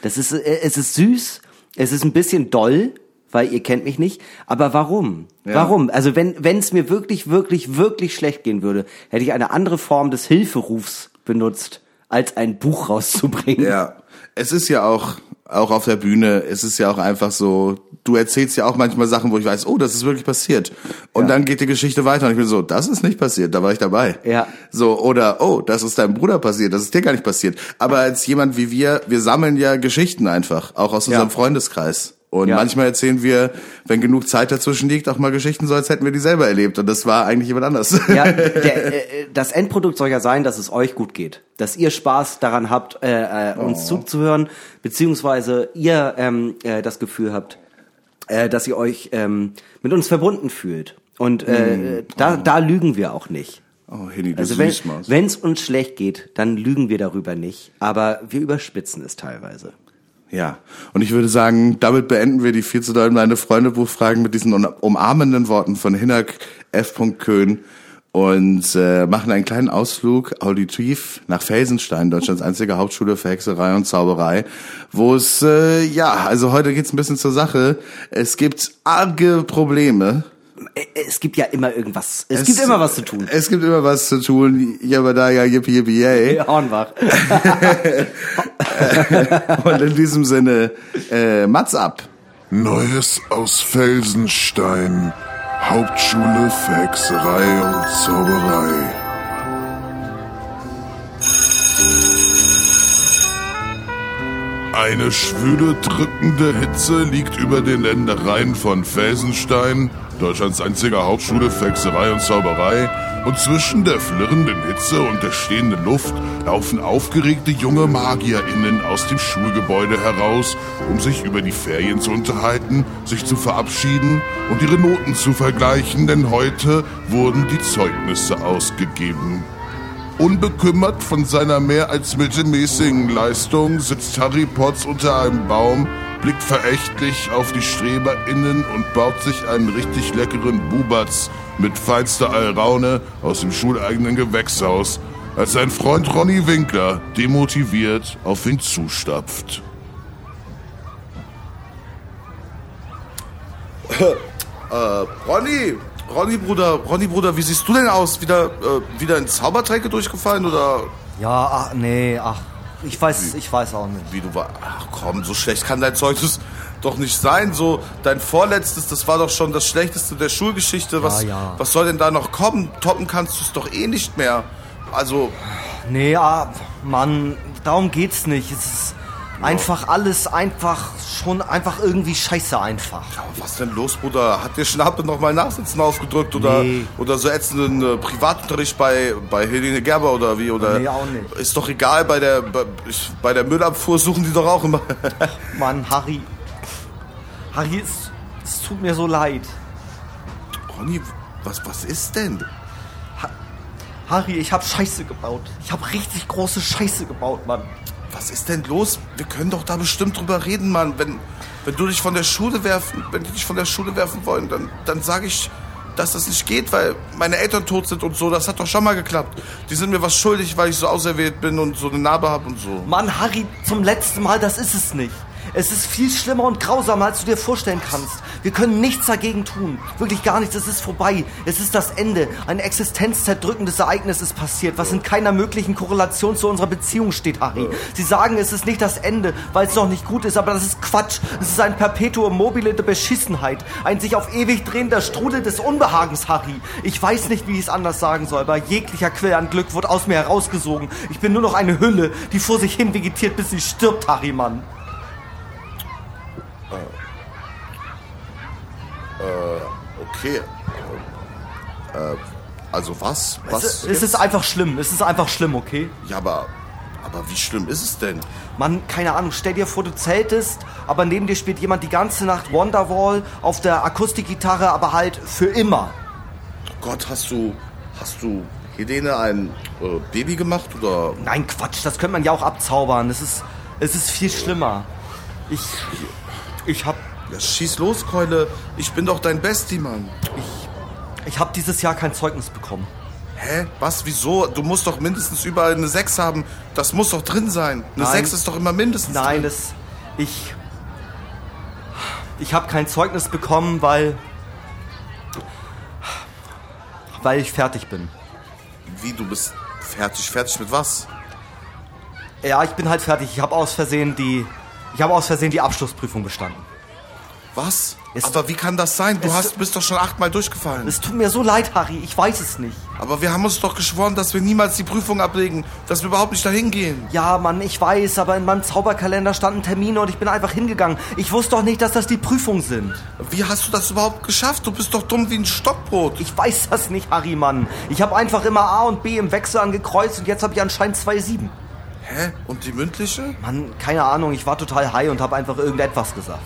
Das ist, äh, es ist süß, es ist ein bisschen doll, weil ihr kennt mich nicht. Aber warum? Ja. Warum? Also wenn wenn es mir wirklich, wirklich, wirklich schlecht gehen würde, hätte ich eine andere Form des Hilferufs benutzt, als ein Buch rauszubringen. Ja, es ist ja auch, auch auf der Bühne, es ist ja auch einfach so, du erzählst ja auch manchmal Sachen, wo ich weiß, oh, das ist wirklich passiert. Und Ja. dann geht die Geschichte weiter und ich bin so, das ist nicht passiert, da war ich dabei. Ja. So, oder, oh, das ist deinem Bruder passiert, das ist dir gar nicht passiert. Aber als jemand wie wir, wir sammeln ja Geschichten einfach, auch aus unserem Ja. Freundeskreis. Und Ja. manchmal erzählen wir, wenn genug Zeit dazwischen liegt, auch mal Geschichten so, als hätten wir die selber erlebt. Und das war eigentlich jemand anders. Ja, der, äh, das Endprodukt soll ja sein, dass es euch gut geht, dass ihr Spaß daran habt, äh, äh, uns zuzuhören, beziehungsweise ihr ähm, äh, das Gefühl habt, äh, dass ihr euch ähm, mit uns verbunden fühlt. Und äh, da, da lügen wir auch nicht. Oh, Henny, du Also wenn es uns schlecht geht, dann lügen wir darüber nicht, aber wir überspitzen es teilweise. Ja, und ich würde sagen, damit beenden wir die viel zu doll meine Freunde Buchfragen mit diesen umarmenden Worten von Hinak F. Köhn und äh, machen einen kleinen Ausflug auditiv nach Felsenstein, Deutschlands einzige Hauptschule für Hexerei und Zauberei, wo es, äh, ja, also heute geht's ein bisschen zur Sache. Es gibt arge Probleme. Äh, Es gibt ja immer irgendwas. Es, gibt immer was zu tun. Es gibt immer was zu tun. Ja, da ja, yippie, yippie, yay. Hornbach. Und in diesem Sinne, äh, Mats ab. Neues aus Felsenstein. Hauptschule für Hexerei und Zauberei. Eine schwüle, drückende Hitze liegt über den Ländereien von Felsenstein, Deutschlands einziger Hauptschule für Hexerei und Zauberei. Und zwischen der flirrenden Hitze und der stehenden Luft laufen aufgeregte junge MagierInnen aus dem Schulgebäude heraus, um sich über die Ferien zu unterhalten, sich zu verabschieden und ihre Noten zu vergleichen, denn heute wurden die Zeugnisse ausgegeben. Unbekümmert von seiner mehr als mittelmäßigen Leistung sitzt Harry Potts unter einem Baum, blickt verächtlich auf die StreberInnen und baut sich einen richtig leckeren Bubatz mit feinster Alraune aus dem schuleigenen Gewächshaus, als sein Freund Ronny Winkler demotiviert auf ihn zustapft. Ronny, Ronny Bruder, Ronny Bruder, wie siehst du denn aus? Wieder, äh, wieder in Zaubertränke durchgefallen oder Ja, ach, nee, ach, ich weiß, ich weiß auch nicht. wie du war? Ach komm, so schlecht kann dein Zeugnis doch nicht sein. So dein vorletztes, das war doch schon das schlechteste der Schulgeschichte. Was, ja. was soll denn da noch kommen? Toppen kannst du es doch eh nicht mehr. Also, Nee, ah, Mann, darum geht's nicht. Es ist einfach alles einfach schon einfach irgendwie scheiße einfach. aber was denn los, Bruder? Hat dir Schnappe noch mal Nachsitzen aufgedrückt oder Nee. oder so ätzenden äh, Privatunterricht bei bei Helene Gerber oder wie oder? Nee, auch nicht. Ist doch egal. Bei der bei, bei der Müllabfuhr suchen die doch auch immer. Mann, Harry. Harry, es, es tut mir so leid. Ronny, was was ist denn? Harry, ich hab Scheiße gebaut. Ich hab richtig große Scheiße gebaut, Mann. Was ist denn los? Wir können doch da bestimmt drüber reden, Mann. Wenn, wenn du dich von der Schule werfen, wenn die dich von der Schule werfen wollen, dann, dann sage ich, dass das nicht geht, weil meine Eltern tot sind und so. Das hat doch schon mal geklappt. Die sind mir was schuldig, weil ich so auserwählt bin und so eine Narbe habe und so. Mann, Harry, zum letzten Mal, das ist es nicht. Es ist viel schlimmer und grausamer, als du dir vorstellen kannst. Wir können nichts dagegen tun. Wirklich gar nichts. Es ist vorbei. Es ist das Ende. Ein existenzzerdrückendes Ereignis ist passiert, was in keiner möglichen Korrelation zu unserer Beziehung steht, Harry. Sie sagen, es ist nicht das Ende, weil es noch nicht gut ist, aber das ist Quatsch. Es ist ein Perpetuum mobile der Beschissenheit. Ein sich auf ewig drehender Strudel des Unbehagens, Harry. Ich weiß nicht, wie ich es anders sagen soll, aber jeglicher Quell an Glück wird aus mir herausgesogen. Ich bin nur noch eine Hülle, die vor sich hin vegetiert, bis sie stirbt, Harry, Mann. Okay. Äh, also was? Was? Es, es ist einfach schlimm. Es ist einfach schlimm, okay? ja, aber, aber wie schlimm ist es denn? Mann, keine Ahnung, stell dir vor, du zeltest, aber neben dir spielt jemand die ganze Nacht Wonderwall auf der Akustikgitarre, aber halt für immer. Gott, hast du, hast du Helene ein äh, Baby gemacht oder? Nein, Quatsch, das könnte man ja auch abzaubern. Es ist, es ist viel schlimmer. Ich, ich hab, Ja, schieß los, Keule. Ich bin doch dein Bestie, Mann. ich hab dieses Jahr kein Zeugnis bekommen. Hä? Was? Wieso? Du musst doch mindestens überall eine 6 haben. Das muss doch drin sein. Eine Nein. 6 ist doch immer mindestens Nein, drin. es, ich, ich habe kein Zeugnis bekommen, weil, weil ich fertig bin. Wie, du bist fertig? Fertig mit was? Ja, ich bin halt fertig. Ich habe aus Versehen die, ich habe aus Versehen die Abschlussprüfung bestanden. Was? Es- Aber wie kann das sein? Du hast, bist doch schon achtmal durchgefallen. Es tut mir so leid, Harry. Ich weiß es nicht. Aber wir haben uns doch geschworen, dass wir niemals die Prüfung ablegen. Dass wir überhaupt nicht dahin gehen. Ja, Mann, ich weiß, aber in meinem Zauberkalender standen Termine und ich bin einfach hingegangen. Ich wusste doch nicht, dass das die Prüfungen sind. Wie hast du das überhaupt geschafft? Du bist doch dumm wie ein Stockbrot. Ich weiß das nicht, Harry, Mann. Ich habe einfach immer A und B im Wechsel angekreuzt und jetzt habe ich anscheinend zwei Sieben. Hä? Und die mündliche? Mann, keine Ahnung, ich war total high und habe einfach irgendetwas gesagt.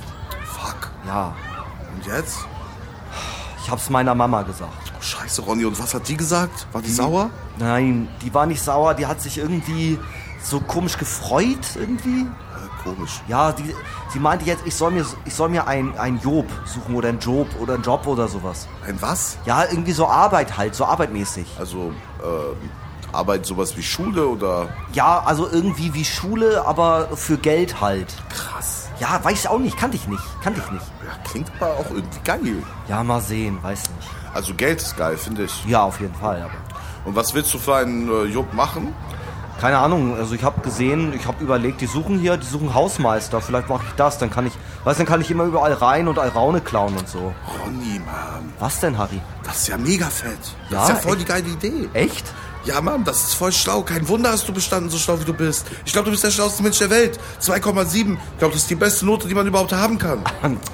Ja, Und jetzt? ich hab's meiner Mama gesagt. Oh, scheiße, Ronny. Und was hat die gesagt? War die sauer? Nein, die war nicht sauer, die hat sich irgendwie so komisch gefreut irgendwie. Äh, komisch. Ja, die, sie meinte jetzt, ich soll mir, ich soll mir ein, ein Job suchen oder ein Job oder einen Job oder sowas. Ein was? Ja, irgendwie so Arbeit halt, so arbeitmäßig. Also, ähm, Arbeit sowas wie Schule oder... Ja, also irgendwie wie Schule, aber für Geld halt. Krass. Ja, weiß ich auch nicht, kannte ich nicht, kannte ich nicht. Ja, klingt aber auch irgendwie geil. Ja, mal sehen, weiß nicht. Also Geld ist geil, finde ich. Ja, auf jeden Fall, aber. Und was willst du für einen äh, Job machen? Keine Ahnung, also ich habe gesehen, ich habe überlegt, die suchen hier, die suchen Hausmeister, vielleicht mache ich das, dann kann ich, weiß, dann kann ich immer überall rein und Alraune klauen und so. Ronny, Mann. Was denn, Harry? Das ist ja mega fett. Das Ja, ist ja voll echt? die geile Idee. Echt? Ja, Mann, das ist voll schlau. Kein Wunder hast du bestanden, so schlau wie du bist. Ich glaube, du bist der schlauste Mensch der Welt. 2,7. Ich glaube, das ist die beste Note, die man überhaupt haben kann.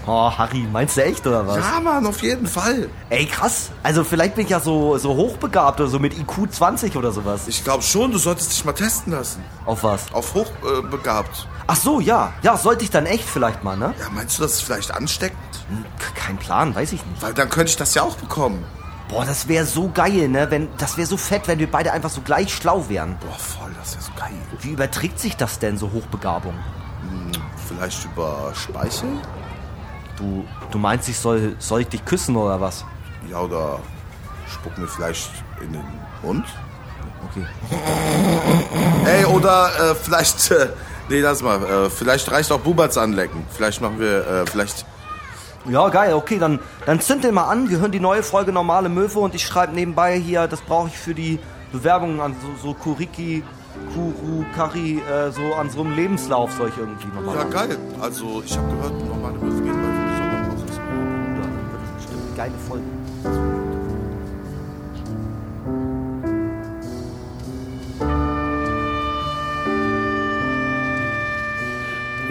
Oh, Harry, meinst du echt oder was? Ja, Mann, auf jeden Fall. Ey, krass. Also vielleicht bin ich ja so, so hochbegabt oder so mit IQ 20 oder sowas. Ich glaube schon, du solltest dich mal testen lassen. Auf was? Auf hochbegabt. Äh. Ach so, ja. Ja, sollte ich dann echt vielleicht mal, ne? ja, meinst du, das ist vielleicht ansteckend? Hm, Kein Plan, weiß ich nicht. Weil dann könnte ich das ja auch bekommen. Boah, das wäre so geil, ne? Wenn, das wäre so fett, wenn wir beide einfach so gleich schlau wären. Boah, voll, das ja so geil. Wie überträgt sich das denn, so Hochbegabung? Vielleicht über Speichel? Du, du meinst, ich soll, soll ich dich küssen oder was? Ja, oder spuck mir vielleicht in den Mund? Okay. Ey, oder äh, vielleicht, äh, nee, lass mal, äh, vielleicht reicht auch Buberts anlecken. Vielleicht machen wir, äh, vielleicht, Ja, geil, okay, dann, dann zünd den mal an. Wir hören die neue Folge Normale Möwe und ich schreibe nebenbei hier, das brauche ich für die Bewerbungen an so, so Kuriki, Kuru, Kari, äh, so an so einem Lebenslauf soll ich irgendwie nochmal ja geil. Also, ich habe gehört, normale Möwe gehen bei Sommerpause. Dann wird das bestimmt eine geile Folge.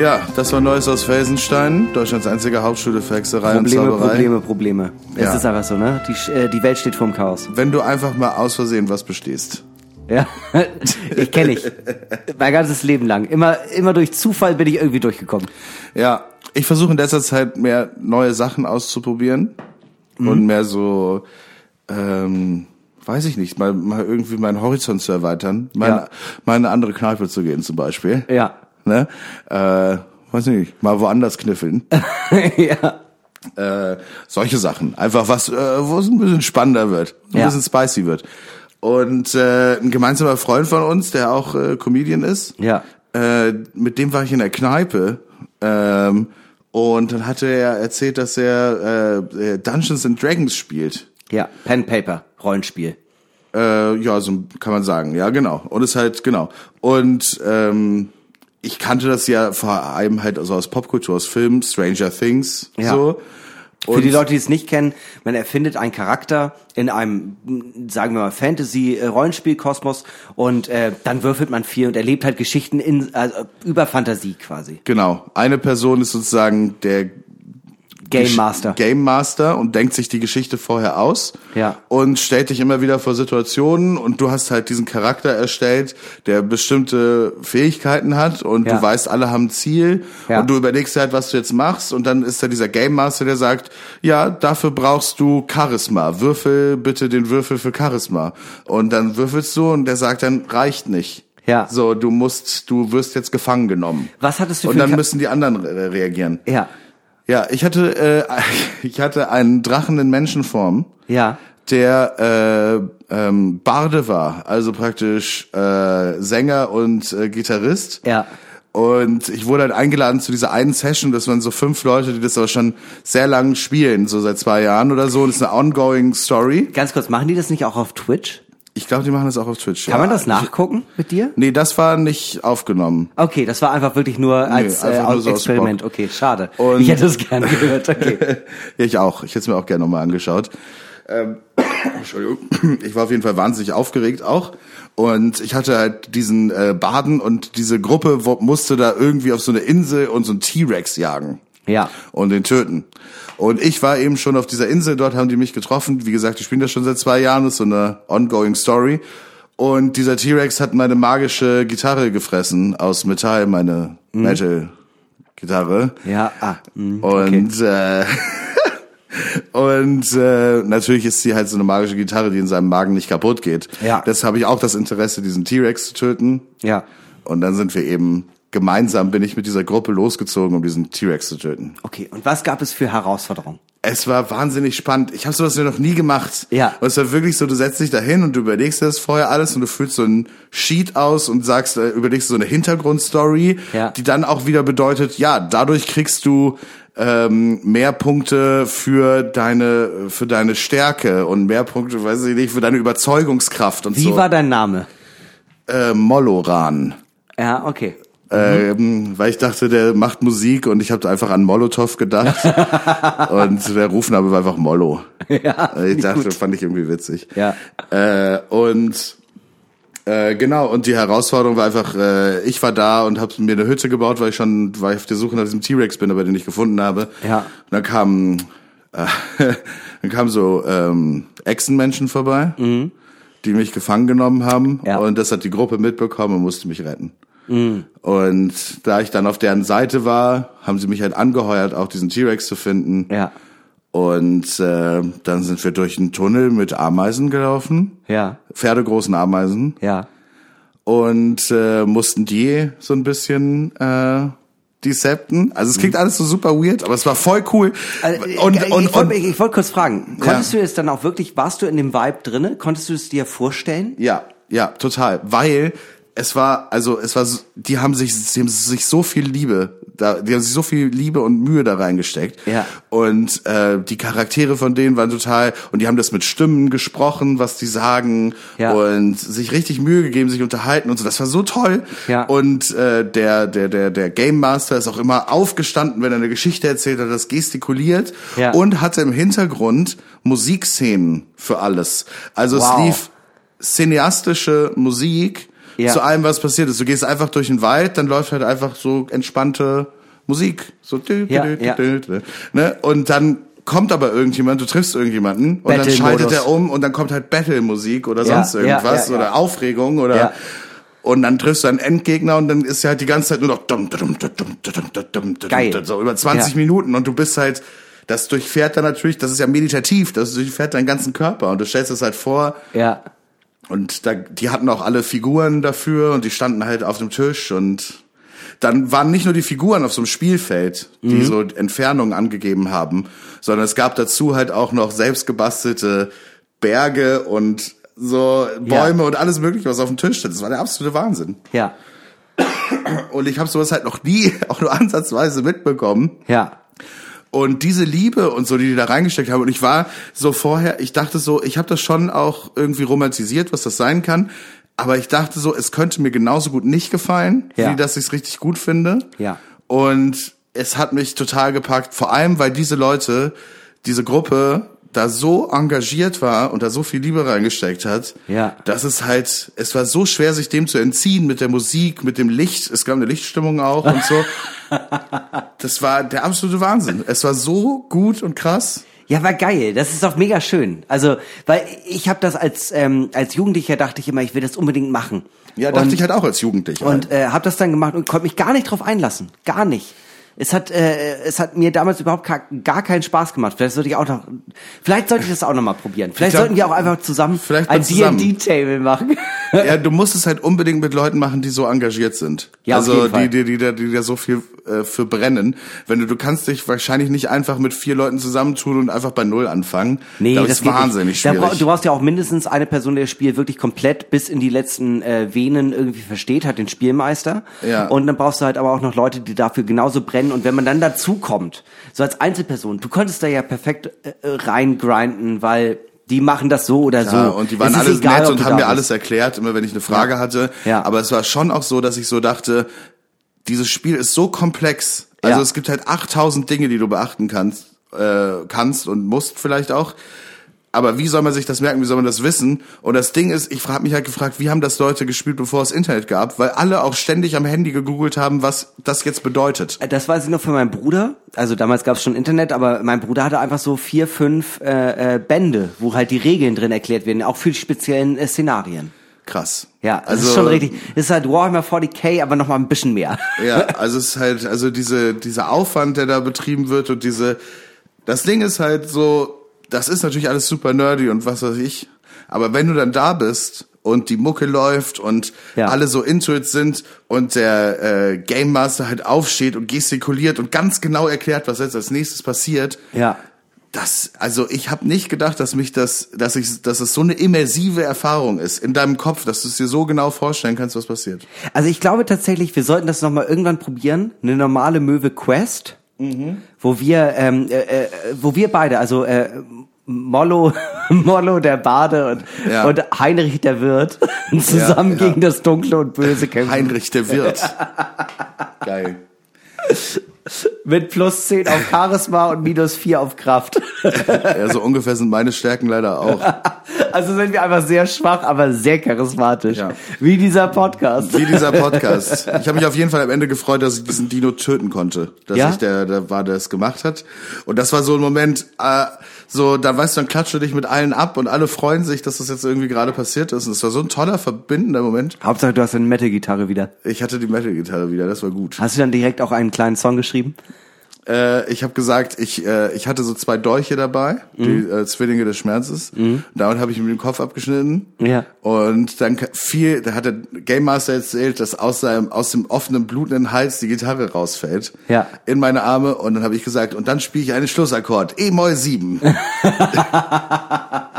Ja, das war Neues aus Felsenstein, Deutschlands einzige Hauptschule für Hexerei und Probleme, Zauberei. Probleme, Probleme. Es Ja. ist einfach so, ne? Die, äh, die Welt steht vorm Chaos. Wenn du einfach mal aus Versehen was bestehst. Ja, ich kenne ich. Mein ganzes Leben lang. Immer, immer durch Zufall bin ich irgendwie durchgekommen. Ja, ich versuche in letzter Zeit mehr neue Sachen auszuprobieren und mehr so, ähm, weiß ich nicht, mal, mal irgendwie meinen Horizont zu erweitern, mal, Ja. mal in eine andere Kneipe zu gehen zum Beispiel. Ja. Ne? Äh, weiß nicht, mal woanders kniffeln. ja. äh, solche Sachen. Einfach was, äh, wo es ein bisschen spannender wird, ein Ja. bisschen spicy wird. Und äh, ein gemeinsamer Freund von uns, der auch äh, Comedian ist, Ja. äh, mit dem war ich in der Kneipe ähm, und dann hatte er erzählt, dass er äh, Dungeons and Dragons spielt. Ja. Pen Paper, Rollenspiel. Äh, ja, so kann man sagen. Ja, genau. Und ist halt, genau. Und ähm, ich kannte das ja vor allem halt also aus Popkultur, aus Filmen, Stranger Things, Ja. so. Für die Leute, die es nicht kennen, man erfindet einen Charakter in einem, sagen wir mal, Fantasy-Rollenspiel-Kosmos und äh, dann würfelt man viel und erlebt halt Geschichten in, also, über Fantasie quasi. Genau. Eine Person ist sozusagen der Game Master. Game Master und denkt sich die Geschichte vorher aus Ja. und stellt dich immer wieder vor Situationen und du hast halt diesen Charakter erstellt, der bestimmte Fähigkeiten hat und Ja. du weißt, alle haben ein Ziel Ja. und du überlegst halt, was du jetzt machst und dann ist da dieser Game Master, der sagt, ja, dafür brauchst du Charisma, würfel bitte den Würfel für Charisma und dann würfelst du und der sagt dann, reicht nicht. Ja. So, du musst, du wirst jetzt gefangen genommen. Was hattest du Und für dann ein Cha- müssen die anderen re reagieren. Ja. Ja, ich hatte, äh, ich hatte einen Drachen in Menschenform, Ja. der äh, ähm, Barde war, also praktisch äh, Sänger und äh, Gitarrist. Ja. Und ich wurde halt eingeladen zu dieser einen Session, das waren so fünf Leute, die das aber schon sehr lang spielen, so seit zwei Jahren oder so. Das ist eine ongoing Story. Ganz kurz, machen die das nicht auch auf Twitch? Ich glaube, die machen das auch auf Twitch. Kann ja. man das nachgucken mit dir? Nee, das war nicht aufgenommen. Okay, das war einfach wirklich nur als einfach äh, nur so Experiment. Okay, schade. Und- ich hätte es gerne gehört. Okay. Ja, ich auch. Ich hätte es mir auch gerne nochmal angeschaut. Ähm, Entschuldigung. Ich war auf jeden Fall wahnsinnig aufgeregt auch. Und ich hatte halt diesen äh, Baden und diese Gruppe musste da irgendwie auf so eine Insel und so einen T-Rex jagen. Ja. Und den töten. Und ich war eben schon auf dieser Insel, dort haben die mich getroffen. Wie gesagt, die spielen das schon seit zwei Jahren, das ist so eine ongoing Story. Und dieser T-Rex hat meine magische Gitarre gefressen aus Metall, meine Metal-Gitarre. Ja, ah. okay. Und äh, und äh, natürlich ist sie halt so eine magische Gitarre, die in seinem Magen nicht kaputt geht. Ja. Das habe ich auch das Interesse, diesen T-Rex zu töten. Ja. Und dann sind wir eben gemeinsam bin ich mit dieser Gruppe losgezogen, um diesen T-Rex zu töten. Okay, und was gab es für Herausforderungen? Es war wahnsinnig spannend. Ich habe sowas noch nie gemacht. Ja. Und es war wirklich so, du setzt dich da hin und du überlegst dir das vorher alles und du füllst so ein Sheet aus und sagst, äh, überlegst so eine Hintergrundstory, Ja. die dann auch wieder bedeutet, ja, dadurch kriegst du ähm, mehr Punkte für deine für deine Stärke und mehr Punkte, weiß ich nicht, für deine Überzeugungskraft und Wie so. war dein Name? äh, Moloran. Ja, okay. Ähm, weil ich dachte, der macht Musik und ich habe einfach an Molotow gedacht. und der Rufname war einfach Mollo. Ja, ich dachte, fand ich irgendwie witzig. Ja. Äh, und Äh, genau, und die Herausforderung war einfach, äh, ich war da und habe mir eine Hütte gebaut, weil ich schon weil ich auf der Suche nach diesem T-Rex bin, aber den ich gefunden habe. Ja. Und dann kamen äh, dann kamen so ähm, Echsenmenschen vorbei, die mich gefangen genommen haben. Ja. Und das hat die Gruppe mitbekommen und musste mich retten. Und da ich dann auf deren Seite war, haben sie mich halt angeheuert, auch diesen T-Rex zu finden. Ja. Und äh, dann sind wir durch einen Tunnel mit Ameisen gelaufen, Ja. pferdegroßen Ameisen, Ja. und äh, mussten die so ein bisschen äh, decepten. Also es klingt alles so super weird, aber es war voll cool. Also, und, ich, und, ich, wollte, und, ich wollte kurz fragen, konntest du es dann auch wirklich, warst du in dem Vibe drinne? Konntest du es dir vorstellen? Ja, ja, total. Weil es war, also es war, so- die haben sich, die haben sich so viel Liebe, da, die haben sich so viel Liebe und Mühe da reingesteckt. Ja. Und äh, die Charaktere von denen waren total, und die haben das mit Stimmen gesprochen, was die sagen, Ja. und sich richtig Mühe gegeben, sich unterhalten und so. Das war so toll. Ja. Und äh, der, der, der, der Game Master ist auch immer aufgestanden, wenn er eine Geschichte erzählt hat, das gestikuliert Ja. und hatte im Hintergrund Musikszenen für alles. Also Wow. es lief cineastische Musik ja. zu allem, was passiert ist. Du gehst einfach durch den Wald, dann läuft halt einfach so entspannte Musik. So dü, ja, dü, ja. Dü, ne? Und dann kommt aber irgendjemand, du triffst irgendjemanden und dann schaltet er um und dann kommt halt Battle-Musik oder sonst irgendwas oder Aufregung oder ja. und dann triffst du einen Endgegner und dann ist ja halt die ganze Zeit nur noch dumm, dumm, dumm, dumm, dumm, dumm, dumm, Geil. so über 20 ja. Minuten und du bist halt, das durchfährt dann natürlich, das ist ja meditativ, das durchfährt deinen ganzen Körper und du stellst das halt vor. Ja und da, die hatten auch alle Figuren dafür und die standen halt auf dem Tisch und dann waren nicht nur die Figuren auf so einem Spielfeld, die Mhm. so Entfernungen angegeben haben, sondern es gab dazu halt auch noch selbstgebastelte Berge und so Bäume und alles mögliche, was auf dem Tisch steht. Das war der absolute Wahnsinn. Ja. Und ich habe sowas halt noch nie, auch nur ansatzweise mitbekommen. Ja. Und diese Liebe und so, die die da reingesteckt haben. Und ich war so vorher, ich dachte so, ich habe das schon auch irgendwie romantisiert, was das sein kann. Aber ich dachte so, es könnte mir genauso gut nicht gefallen, Ja. wie dass ich es richtig gut finde. Ja. Und es hat mich total gepackt, vor allem weil diese Leute, diese Gruppe da so engagiert war und da so viel Liebe reingesteckt hat, Ja. dass es halt, es war so schwer, sich dem zu entziehen mit der Musik, mit dem Licht. Es gab eine Lichtstimmung auch und so. Das war der absolute Wahnsinn. Es war so gut und krass. Ja, war geil. Das ist doch mega schön. Also, weil ich habe das als ähm, als Jugendlicher dachte ich immer, ich will das unbedingt machen. Ja, dachte und, ich halt auch als Jugendlicher. Und äh, habe das dann gemacht und konnte mich gar nicht drauf einlassen. Gar nicht. Es hat, äh, es hat mir damals überhaupt gar, gar keinen Spaß gemacht. Vielleicht sollte ich auch noch, vielleicht sollte ich das auch noch mal probieren. Vielleicht Ich glaub, sollten wir auch einfach zusammen ein. D&D-Table machen. ja, du musst es halt unbedingt mit Leuten machen, die so engagiert sind. Ja, auf also die, die, die, da- die da so viel äh, für brennen. Wenn du, du kannst dich wahrscheinlich nicht einfach mit vier Leuten zusammentun und einfach bei Null anfangen. Nee, ich, das ist wahnsinnig schwierig. brauch, du brauchst ja auch mindestens eine Person, die das Spiel wirklich komplett bis in die letzten äh, Venen irgendwie versteht, hat den Spielmeister. Ja. Und dann brauchst du halt aber auch noch Leute, die dafür genauso brennen. Und wenn man dann dazu kommt, so als Einzelperson, du konntest da ja perfekt äh, reingrinden, weil die machen das so oder so. Ja, und die waren alles egal, nett und haben mir alles erklärt, immer wenn ich eine Frage Ja. hatte. Ja. Aber es war schon auch so, dass ich so dachte, dieses Spiel ist so komplex. Also Ja. es gibt halt 8000 Dinge, die du beachten kannst, äh, kannst und musst vielleicht auch. Aber wie soll man sich das merken? Wie soll man das wissen? Und das Ding ist, ich habe mich halt gefragt, wie haben das Leute gespielt, bevor es Internet gab? Weil alle auch ständig am Handy gegoogelt haben, was das jetzt bedeutet. Das weiß ich noch von meinem Bruder. Also damals gab es schon Internet, aber mein Bruder hatte einfach so vier, fünf äh, äh, Bände, wo halt die Regeln drin erklärt werden, auch für die speziellen äh, Szenarien. Krass. Ja, das also ist schon richtig. Das ist halt Warhammer 40k, aber noch mal ein bisschen mehr. Ja, also es ist halt, also diese, dieser Aufwand, der da betrieben wird und diese, das Ding ist halt so, das ist natürlich alles super nerdy und was weiß ich, aber wenn du dann da bist und die Mucke läuft und Ja. alle so into it sind und der äh, Game Master halt aufsteht und gestikuliert und ganz genau erklärt, was jetzt als nächstes passiert, Ja. das, also ich habe nicht gedacht, dass mich das, dass ich, dass es so eine immersive Erfahrung ist in deinem Kopf, dass du es dir so genau vorstellen kannst, was passiert. Also ich glaube tatsächlich, wir sollten das noch mal irgendwann probieren. Eine normale Möwe Quest, wo wir, ähm, äh, äh, wo wir beide, also äh, Mollo, Mollo der Bade und, Ja. und Heinrich der Wirt zusammen Ja, ja. gegen das Dunkle und Böse kämpfen. Heinrich der Wirt. Geil. Mit plus 10 auf Charisma und minus 4 auf Kraft. Ja, so ungefähr sind meine Stärken leider auch. Also sind wir einfach sehr schwach, aber sehr charismatisch. Ja. Wie dieser Podcast. Wie dieser Podcast. Ich habe mich auf jeden Fall am Ende gefreut, dass ich diesen Dino töten konnte. Dass Ja? ich der, der war, der es gemacht hat. Und das war so ein Moment, äh, so, da weißt du, dann klatscht du dich mit allen ab und alle freuen sich, dass das jetzt irgendwie gerade passiert ist. Und es war so ein toller, verbindender Moment. Hauptsache, du hast eine Metal-Gitarre wieder. Ich hatte die Metal-Gitarre wieder, das war gut. Hast du dann direkt auch einen kleinen Song geschrieben? Äh, ich habe gesagt, ich, äh, ich hatte so zwei Dolche dabei, die äh, Zwillinge des Schmerzes. Damit habe ich mir den Kopf abgeschnitten. Ja. Und dann viel, da hat der Game Master erzählt, dass aus seinem, aus dem offenen, blutenden Hals die Gitarre rausfällt. Ja. In meine Arme. Und dann habe ich gesagt, und dann spiele ich einen Schlussakkord. E-Moll 7.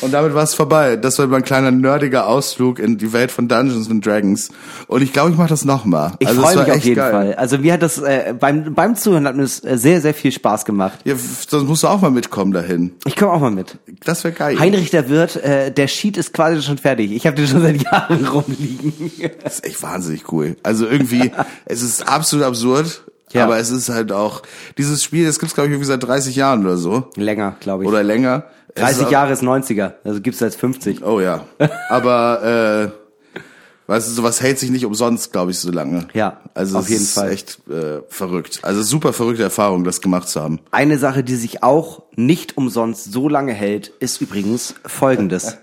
Und damit war es vorbei. Das war mein kleiner nerdiger Ausflug in die Welt von Dungeons and Dragons. Und ich glaube, ich mache das nochmal. Ich also, freue mich auf jeden geil. Fall. Also mir hat das äh, beim beim Zuhören hat mir das äh, sehr sehr viel Spaß gemacht. Ja, sonst musst du auch mal mitkommen dahin. Ich komme auch mal mit. Das wäre geil. Heinrich der Wirt, äh, der Sheet ist quasi schon fertig. Ich habe den schon seit Jahren rumliegen. Das ist echt wahnsinnig cool. Also irgendwie, es ist absolut absurd, Ja. aber es ist halt auch, dieses Spiel, das gibt's glaube ich irgendwie seit 30 Jahren oder so. Länger, glaube ich. Oder länger. Es 30 ist auch- Jahre ist 90er, also gibt's seit 50. Oh ja. Aber, äh, weißt du, sowas hält sich nicht umsonst, glaube ich, so lange. Ja, also auf jeden ist Fall. echt äh, verrückt. Also super verrückte Erfahrung, das gemacht zu haben. Eine Sache, die sich auch nicht umsonst so lange hält, ist übrigens folgendes.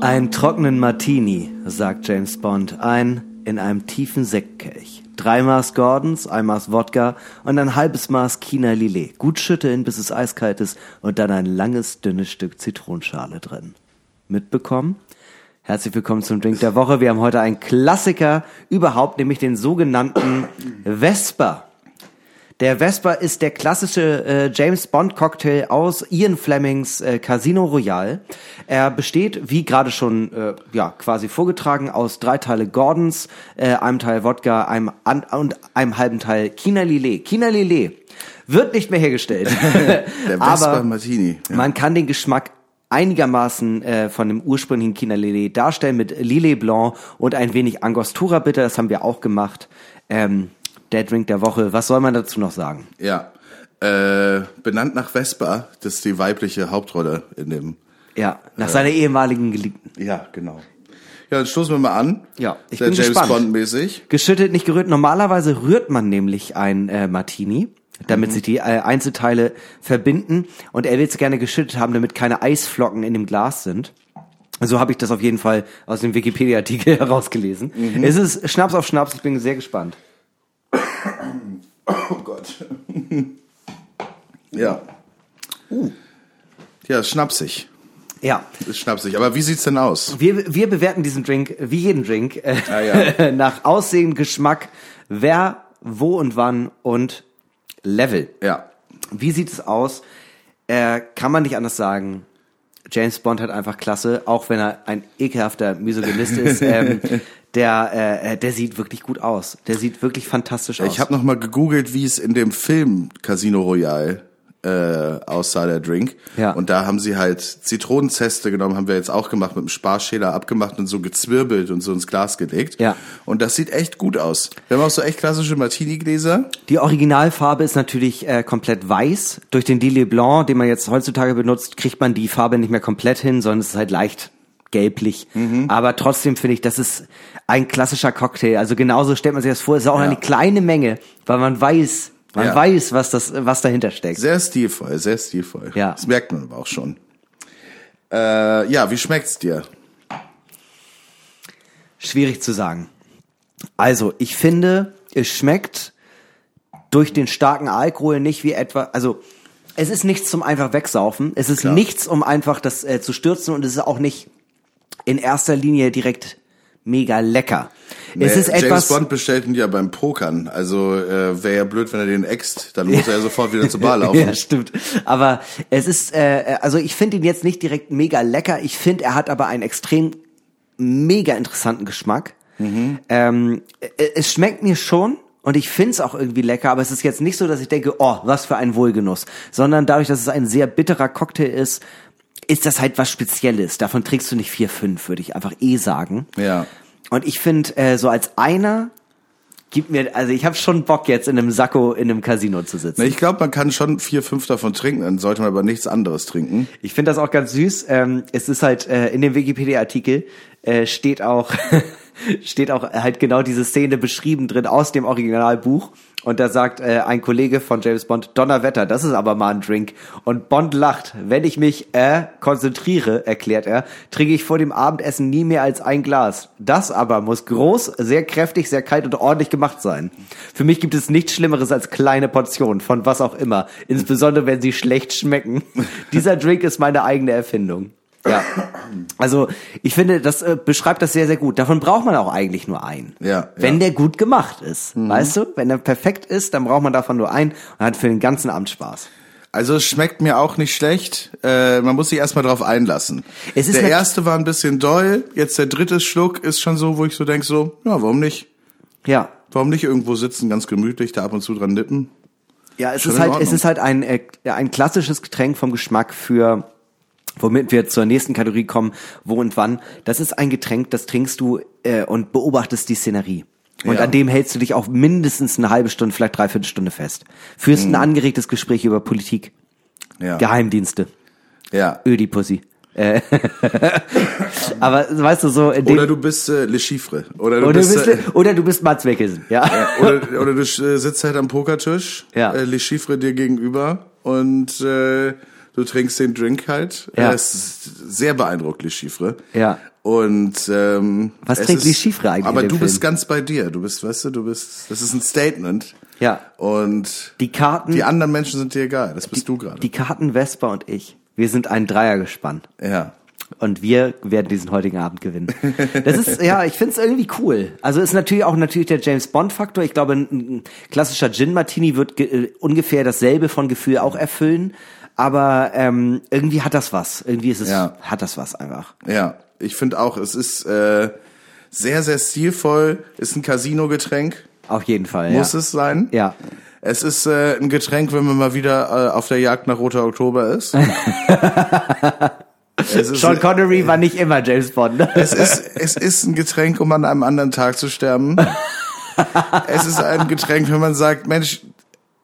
Ein trockenen Martini, sagt James Bond, ein in einem tiefen Sektkelch. Drei Maß Gordons, ein Maß Wodka und ein halbes Maß China Lillet. Gut schütteln, bis es eiskalt ist und dann ein langes, dünnes Stück Zitronenschale drin. Mitbekommen? Herzlich willkommen zum Drink der Woche. Wir haben heute einen Klassiker überhaupt, nämlich den sogenannten Vesper. Der Vesper ist der klassische äh, James Bond Cocktail aus Ian Flemings äh, Casino Royale. Er besteht, wie gerade schon äh, ja quasi vorgetragen, aus drei Teile Gordons, äh, einem Teil Wodka, einem an und einem halben Teil China Lillet. China Lillet wird nicht mehr hergestellt, Der aber Vesper Martini. Ja. man kann den Geschmack einigermaßen äh, von dem ursprünglichen China Lillet darstellen mit Lillet Blanc und ein wenig Angostura Bitter. Das haben wir auch gemacht. Ähm, der Drink der Woche. Was soll man dazu noch sagen? Ja. Äh, benannt nach Vespa, das ist die weibliche Hauptrolle in dem. Ja, nach seiner ehemaligen Geliebten. Ja, genau. Ja, dann stoßen wir mal an. Ja, ich Sehr bin James gespannt. Bond mäßig. Geschüttet, nicht gerührt. Normalerweise rührt man nämlich ein äh, Martini, damit sich die äh, Einzelteile verbinden. Und er will es gerne geschüttet haben, damit keine Eisflocken in dem Glas sind. So habe ich das auf jeden Fall aus dem Wikipedia-Artikel herausgelesen. Es ist Schnaps auf Schnaps. Ich bin sehr gespannt. Oh Gott. ja. Uh. Ja, ist schnapsig. Ja, Ist schnapsig. Aber wie sieht's denn aus? wir, wir bewerten diesen Drink, wie jeden Drink, äh, Ah, ja. nach Aussehen, Geschmack, wer, wo und wann und Level. Ja. Wie sieht es aus? Äh, kann man nicht anders sagen. James Bond hat einfach Klasse, auch wenn er ein ekelhafter Misogynist ist. Ähm, der, äh, der sieht wirklich gut aus. Der sieht wirklich fantastisch aus. Ich habe noch mal gegoogelt, wie es in dem Film Casino Royale äh, aussah, der Drink. Ja. Und da haben sie halt Zitronenzeste genommen, haben wir jetzt auch gemacht, mit einem Sparschäler abgemacht und so gezwirbelt und so ins Glas gelegt. Ja. Und das sieht echt gut aus. Wir haben auch so echt klassische Martini-Gläser. Die Originalfarbe ist natürlich äh, komplett weiß. Durch den Lillet Blanc, den man jetzt heutzutage benutzt, kriegt man die Farbe nicht mehr komplett hin, sondern es ist halt leicht gelblich. Mhm. Aber trotzdem finde ich, das ist ein klassischer Cocktail. Also genauso stellt man sich das vor. Es ist auch Ja. eine kleine Menge, weil man weiß, man Ja. weiß, was das, was dahinter steckt. Sehr stilvoll, sehr stilvoll. Ja. Das merkt man aber auch schon. Äh, ja, wie schmeckt's dir? Schwierig zu sagen. Also, ich finde, es schmeckt durch den starken Alkohol nicht wie etwa, also es ist nichts zum einfach wegsaufen, es ist Klar. nichts, um einfach das äh, zu stürzen und es ist auch nicht in erster Linie direkt mega lecker. Es Nee, ist James etwas Bond bestellt ihn ja beim Pokern. Also äh, wäre ja blöd, wenn er den äxt. Dann muss er ja sofort wieder zur Bar laufen. Ja, stimmt. Aber es ist, äh, also ich finde ihn jetzt nicht direkt mega lecker. Ich finde, er hat aber einen extrem mega interessanten Geschmack. Ähm, äh, es schmeckt mir schon und ich finde es auch irgendwie lecker, aber es ist jetzt nicht so, dass ich denke, oh, was für ein Wohlgenuss. Sondern dadurch, dass es ein sehr bitterer Cocktail ist, ist das halt was Spezielles. Davon trinkst du nicht vier, fünf, würde ich einfach eh sagen. Ja. Und ich finde, äh, so als einer gibt mir, also ich habe schon Bock jetzt in einem Sakko in einem Casino zu sitzen. Na, Ich glaube, man kann schon vier, fünf davon trinken, dann sollte man aber nichts anderes trinken. Ich finde das auch ganz süß. Ähm, es ist halt äh, in dem Wikipedia-Artikel äh, steht auch steht auch halt genau diese Szene beschrieben drin aus dem Originalbuch. Und da sagt äh, ein Kollege von James Bond, Donnerwetter, das ist aber mal ein Drink. Und Bond lacht, wenn ich mich äh, konzentriere, erklärt er, trinke ich vor dem Abendessen nie mehr als ein Glas. Das aber muss groß, sehr kräftig, sehr kalt und ordentlich gemacht sein. Für mich gibt es nichts Schlimmeres als kleine Portionen von was auch immer, insbesondere wenn sie schlecht schmecken. Dieser Drink ist meine eigene Erfindung. Ja, also ich finde, das äh, beschreibt das sehr, sehr gut. Davon braucht man auch eigentlich nur einen. Ja, Wenn ja. der gut gemacht ist, weißt du? Wenn der perfekt ist, dann braucht man davon nur einen und hat für den ganzen Abend Spaß. Also es schmeckt mir auch nicht schlecht. Äh, man muss sich erstmal drauf einlassen. Es ist der erste war ein bisschen doll, jetzt der dritte Schluck ist schon so, wo ich so denk so, ja, warum nicht? Ja. Warum nicht irgendwo sitzen, ganz gemütlich, da ab und zu dran nippen? Ja, es Schon ist halt, es ist halt ein, äh, ein klassisches Getränk vom Geschmack für, womit wir zur nächsten Kategorie kommen, wo und wann. Das ist ein Getränk, das trinkst du äh, und beobachtest die Szenerie. Und Ja. an dem hältst du dich auch mindestens eine halbe Stunde, vielleicht dreiviertel Stunde fest. Führst ein angeregtes Gespräch über Politik, Mhm. Ja. Geheimdienste, Ja. Ödipussy. Äh, Aber weißt du so, Oder du bist äh, Le Chiffre. Oder du oder, bist, bist, äh, oder du bist Mats Weckelsen, ja. oder, oder du äh, sitzt halt am Pokertisch, Ja. äh, Le Chiffre dir gegenüber und äh, du trinkst den Drink halt. Ja. Er ist sehr beeindruckt, Le Chiffre. Ja. Und ähm, Was es trinkt ist- Le Chiffre eigentlich Aber du bist Film? ganz bei dir. Du bist, weißt du, du bist. Das ist ein Statement. Ja. Und Die Karten, die anderen Menschen sind dir egal. Das bist du gerade. die Karten Vespa und ich, wir sind ein Dreiergespann. Ja. Und wir werden diesen heutigen Abend gewinnen. Das ist, ja, ich finde es irgendwie cool. Also ist natürlich auch natürlich der James Bond Faktor. Ich glaube, ein, ein klassischer Gin Martini wird äh, ungefähr dasselbe von Gefühl auch erfüllen. Aber ähm, irgendwie hat das was. Irgendwie ist es, Ja. hat das was einfach. Ja. Ich finde auch, es ist äh, sehr, sehr stilvoll. Ist ein Casino-Getränk. Auf jeden Fall. Muss ja. es sein. Ja. Es ist äh, ein Getränk, wenn man mal wieder äh, auf der Jagd nach Roter Oktober ist. ist Sean Connery war nicht immer James Bond. es, ist, es ist ein Getränk, um an einem anderen Tag zu sterben. es ist ein Getränk, wenn man sagt, Mensch,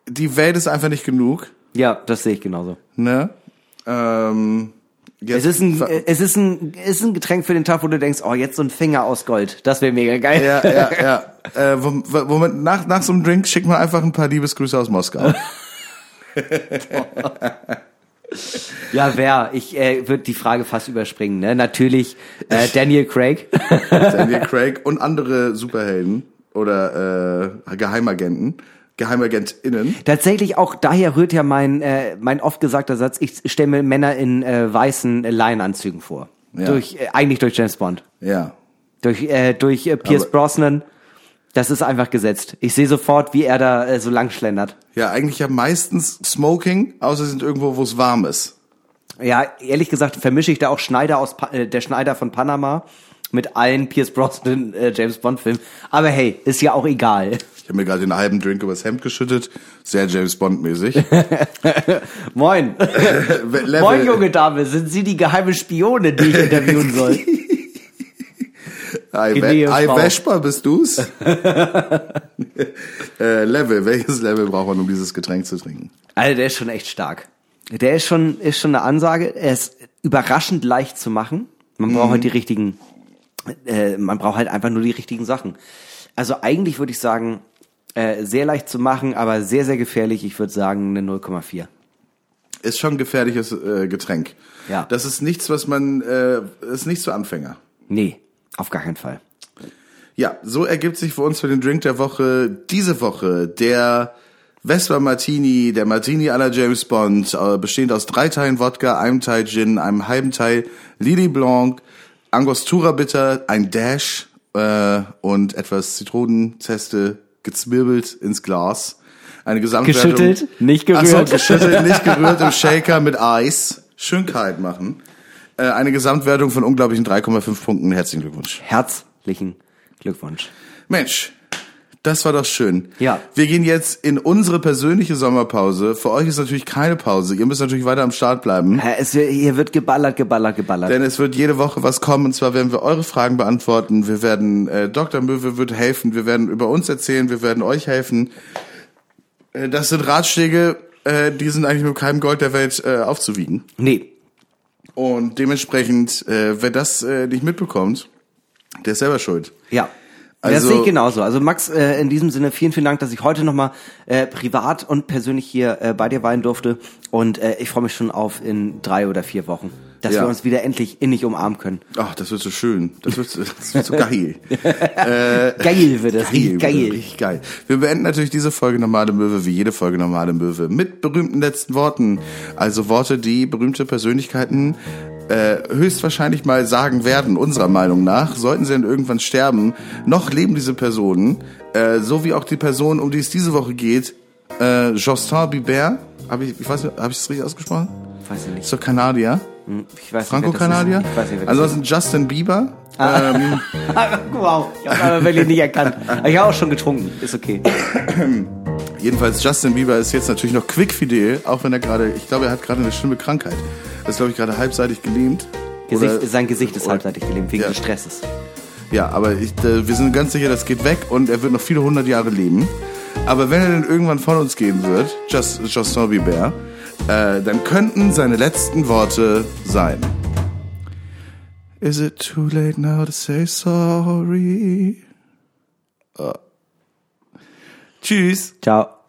die Welt ist einfach nicht genug. Ja, das sehe ich genauso. Ne? Ähm, Es jetzt ist ein, es ist ein, es ist ein Getränk für den Tag, wo du denkst, oh, jetzt so ein Finger aus Gold. Das wäre mega geil. ja, ja, ja. Äh, wo, wo man, nach, nach so einem Drink schickt man einfach ein paar Liebesgrüße aus Moskau. Ja, wer? Ich äh, würde die Frage fast überspringen. Ne? Natürlich äh, Daniel Craig. Daniel Craig und andere Superhelden oder äh, Geheimagenten, Geheimagentinnen. Tatsächlich auch daher rührt ja mein äh, mein oft gesagter Satz. Ich stelle mir Männer in äh, weißen äh, Laienanzügen vor. Ja. Durch äh, eigentlich durch James Bond, Ja. durch äh, durch äh, Pierce Aber- Brosnan. Das ist einfach gesetzt. Ich sehe sofort, wie er da äh, so lang schlendert. Ja, eigentlich ja meistens Smoking, außer sie sind irgendwo, wo es warm ist. Ja, ehrlich gesagt vermische ich da auch Schneider aus pa äh, der Schneider von Panama mit allen Pierce Brosnan äh, James Bond Filmen. Aber hey, ist ja auch egal. Ich habe mir gerade den halben Drink übers Hemd geschüttet. Sehr James Bond-mäßig. Moin. Moin, junge Dame, sind Sie die geheime Spione, die ich interviewen soll? Ei. Vesper, bist du's? äh, Level, welches Level braucht man, um dieses Getränk zu trinken? Also der ist schon echt stark. Der ist schon, ist schon eine Ansage. Er ist überraschend leicht zu machen. Man braucht halt die richtigen, äh, man braucht halt einfach nur die richtigen Sachen. Also eigentlich würde ich sagen, äh, sehr leicht zu machen, aber sehr, sehr gefährlich. Ich würde sagen eine 0,4. Ist schon ein gefährliches äh, Getränk. Ja. Das ist nichts, was man, äh, ist nicht für Anfänger. Nee, auf gar keinen Fall. Ja, so ergibt sich für uns für den Drink der Woche diese Woche der Vespa Martini, der Martini à la James Bond, äh, bestehend aus drei Teilen Wodka, einem Teil Gin, einem halben Teil Lily Blanc, Angostura Bitter, ein Dash äh, und etwas Zitronenzeste gezwirbelt ins Glas. Eine Gesamtwertung. Geschüttelt, nicht Ach so, gerührt. geschüttelt, nicht gerührt im Shaker mit Eis. Schön kalt machen. Äh, eine Gesamtwertung von unglaublichen 3,5 Punkten. Herzlichen Glückwunsch. Herzlichen Glückwunsch. Mensch, Das war doch schön. Ja. Wir gehen jetzt in unsere persönliche Sommerpause. Für euch ist natürlich keine Pause. Ihr müsst natürlich weiter am Start bleiben. Es, hier wird geballert, geballert, geballert. Denn es wird jede Woche was kommen und zwar werden wir eure Fragen beantworten. Wir werden, äh, Dr. Möwe wird helfen. Wir werden über uns erzählen. Wir werden euch helfen. Äh, das sind Ratschläge, äh, die sind eigentlich mit keinem Gold der Welt äh, aufzuwiegen. nee. Und dementsprechend, äh, wer das äh, nicht mitbekommt, der ist selber schuld. Ja. Das Also- sehe ich genauso. Also Max, äh, in diesem Sinne vielen, vielen Dank, dass ich heute nochmal äh, privat und persönlich hier äh, bei dir weinen durfte. Und äh, ich freue mich schon auf in drei oder vier Wochen, dass Ja. wir uns wieder endlich innig umarmen können. Ach, das wird so schön. Das wird, so- das wird so geil. Äh, Geil wird das, richtig geil. Richtig geil. Wir beenden natürlich diese Folge Normale Möwe wie jede Folge Normale Möwe mit berühmten letzten Worten. Also Worte, die berühmte Persönlichkeiten äh, höchstwahrscheinlich mal sagen werden, unserer Meinung nach. Sollten sie denn irgendwann sterben, noch leben diese Personen, äh, so wie auch die Person, um die es diese Woche geht, äh, Justin Bieber. Hab ich, ich weiß nicht, habe ich es richtig ausgesprochen? Weiß ich nicht. Ist doch Kanadier. Ich weiß nicht, wer das Franco-Kanadier? ist. Ich weiß nicht, Ansonsten Justin Bieber. Ähm, ist. wow, ich habe wirklich nicht erkannt. Ich habe auch schon getrunken. Ist okay. Jedenfalls Justin Bieber ist jetzt natürlich noch quickfidel, auch wenn er gerade, ich glaube, er hat gerade eine schlimme Krankheit. Er ist, glaube ich, gerade halbseitig gelähmt. Gesicht, Oder- sein Gesicht ist oder- halbseitig gelähmt, wegen Ja. des Stresses. Ja, aber ich, äh, wir sind ganz sicher, das geht weg und er wird noch viele hundert Jahre leben. Aber wenn er denn irgendwann von uns gehen wird, Just, Justin Bieber, äh, dann könnten seine letzten Worte sein. Is it too late now to say sorry? Äh. Tschüss. Ciao.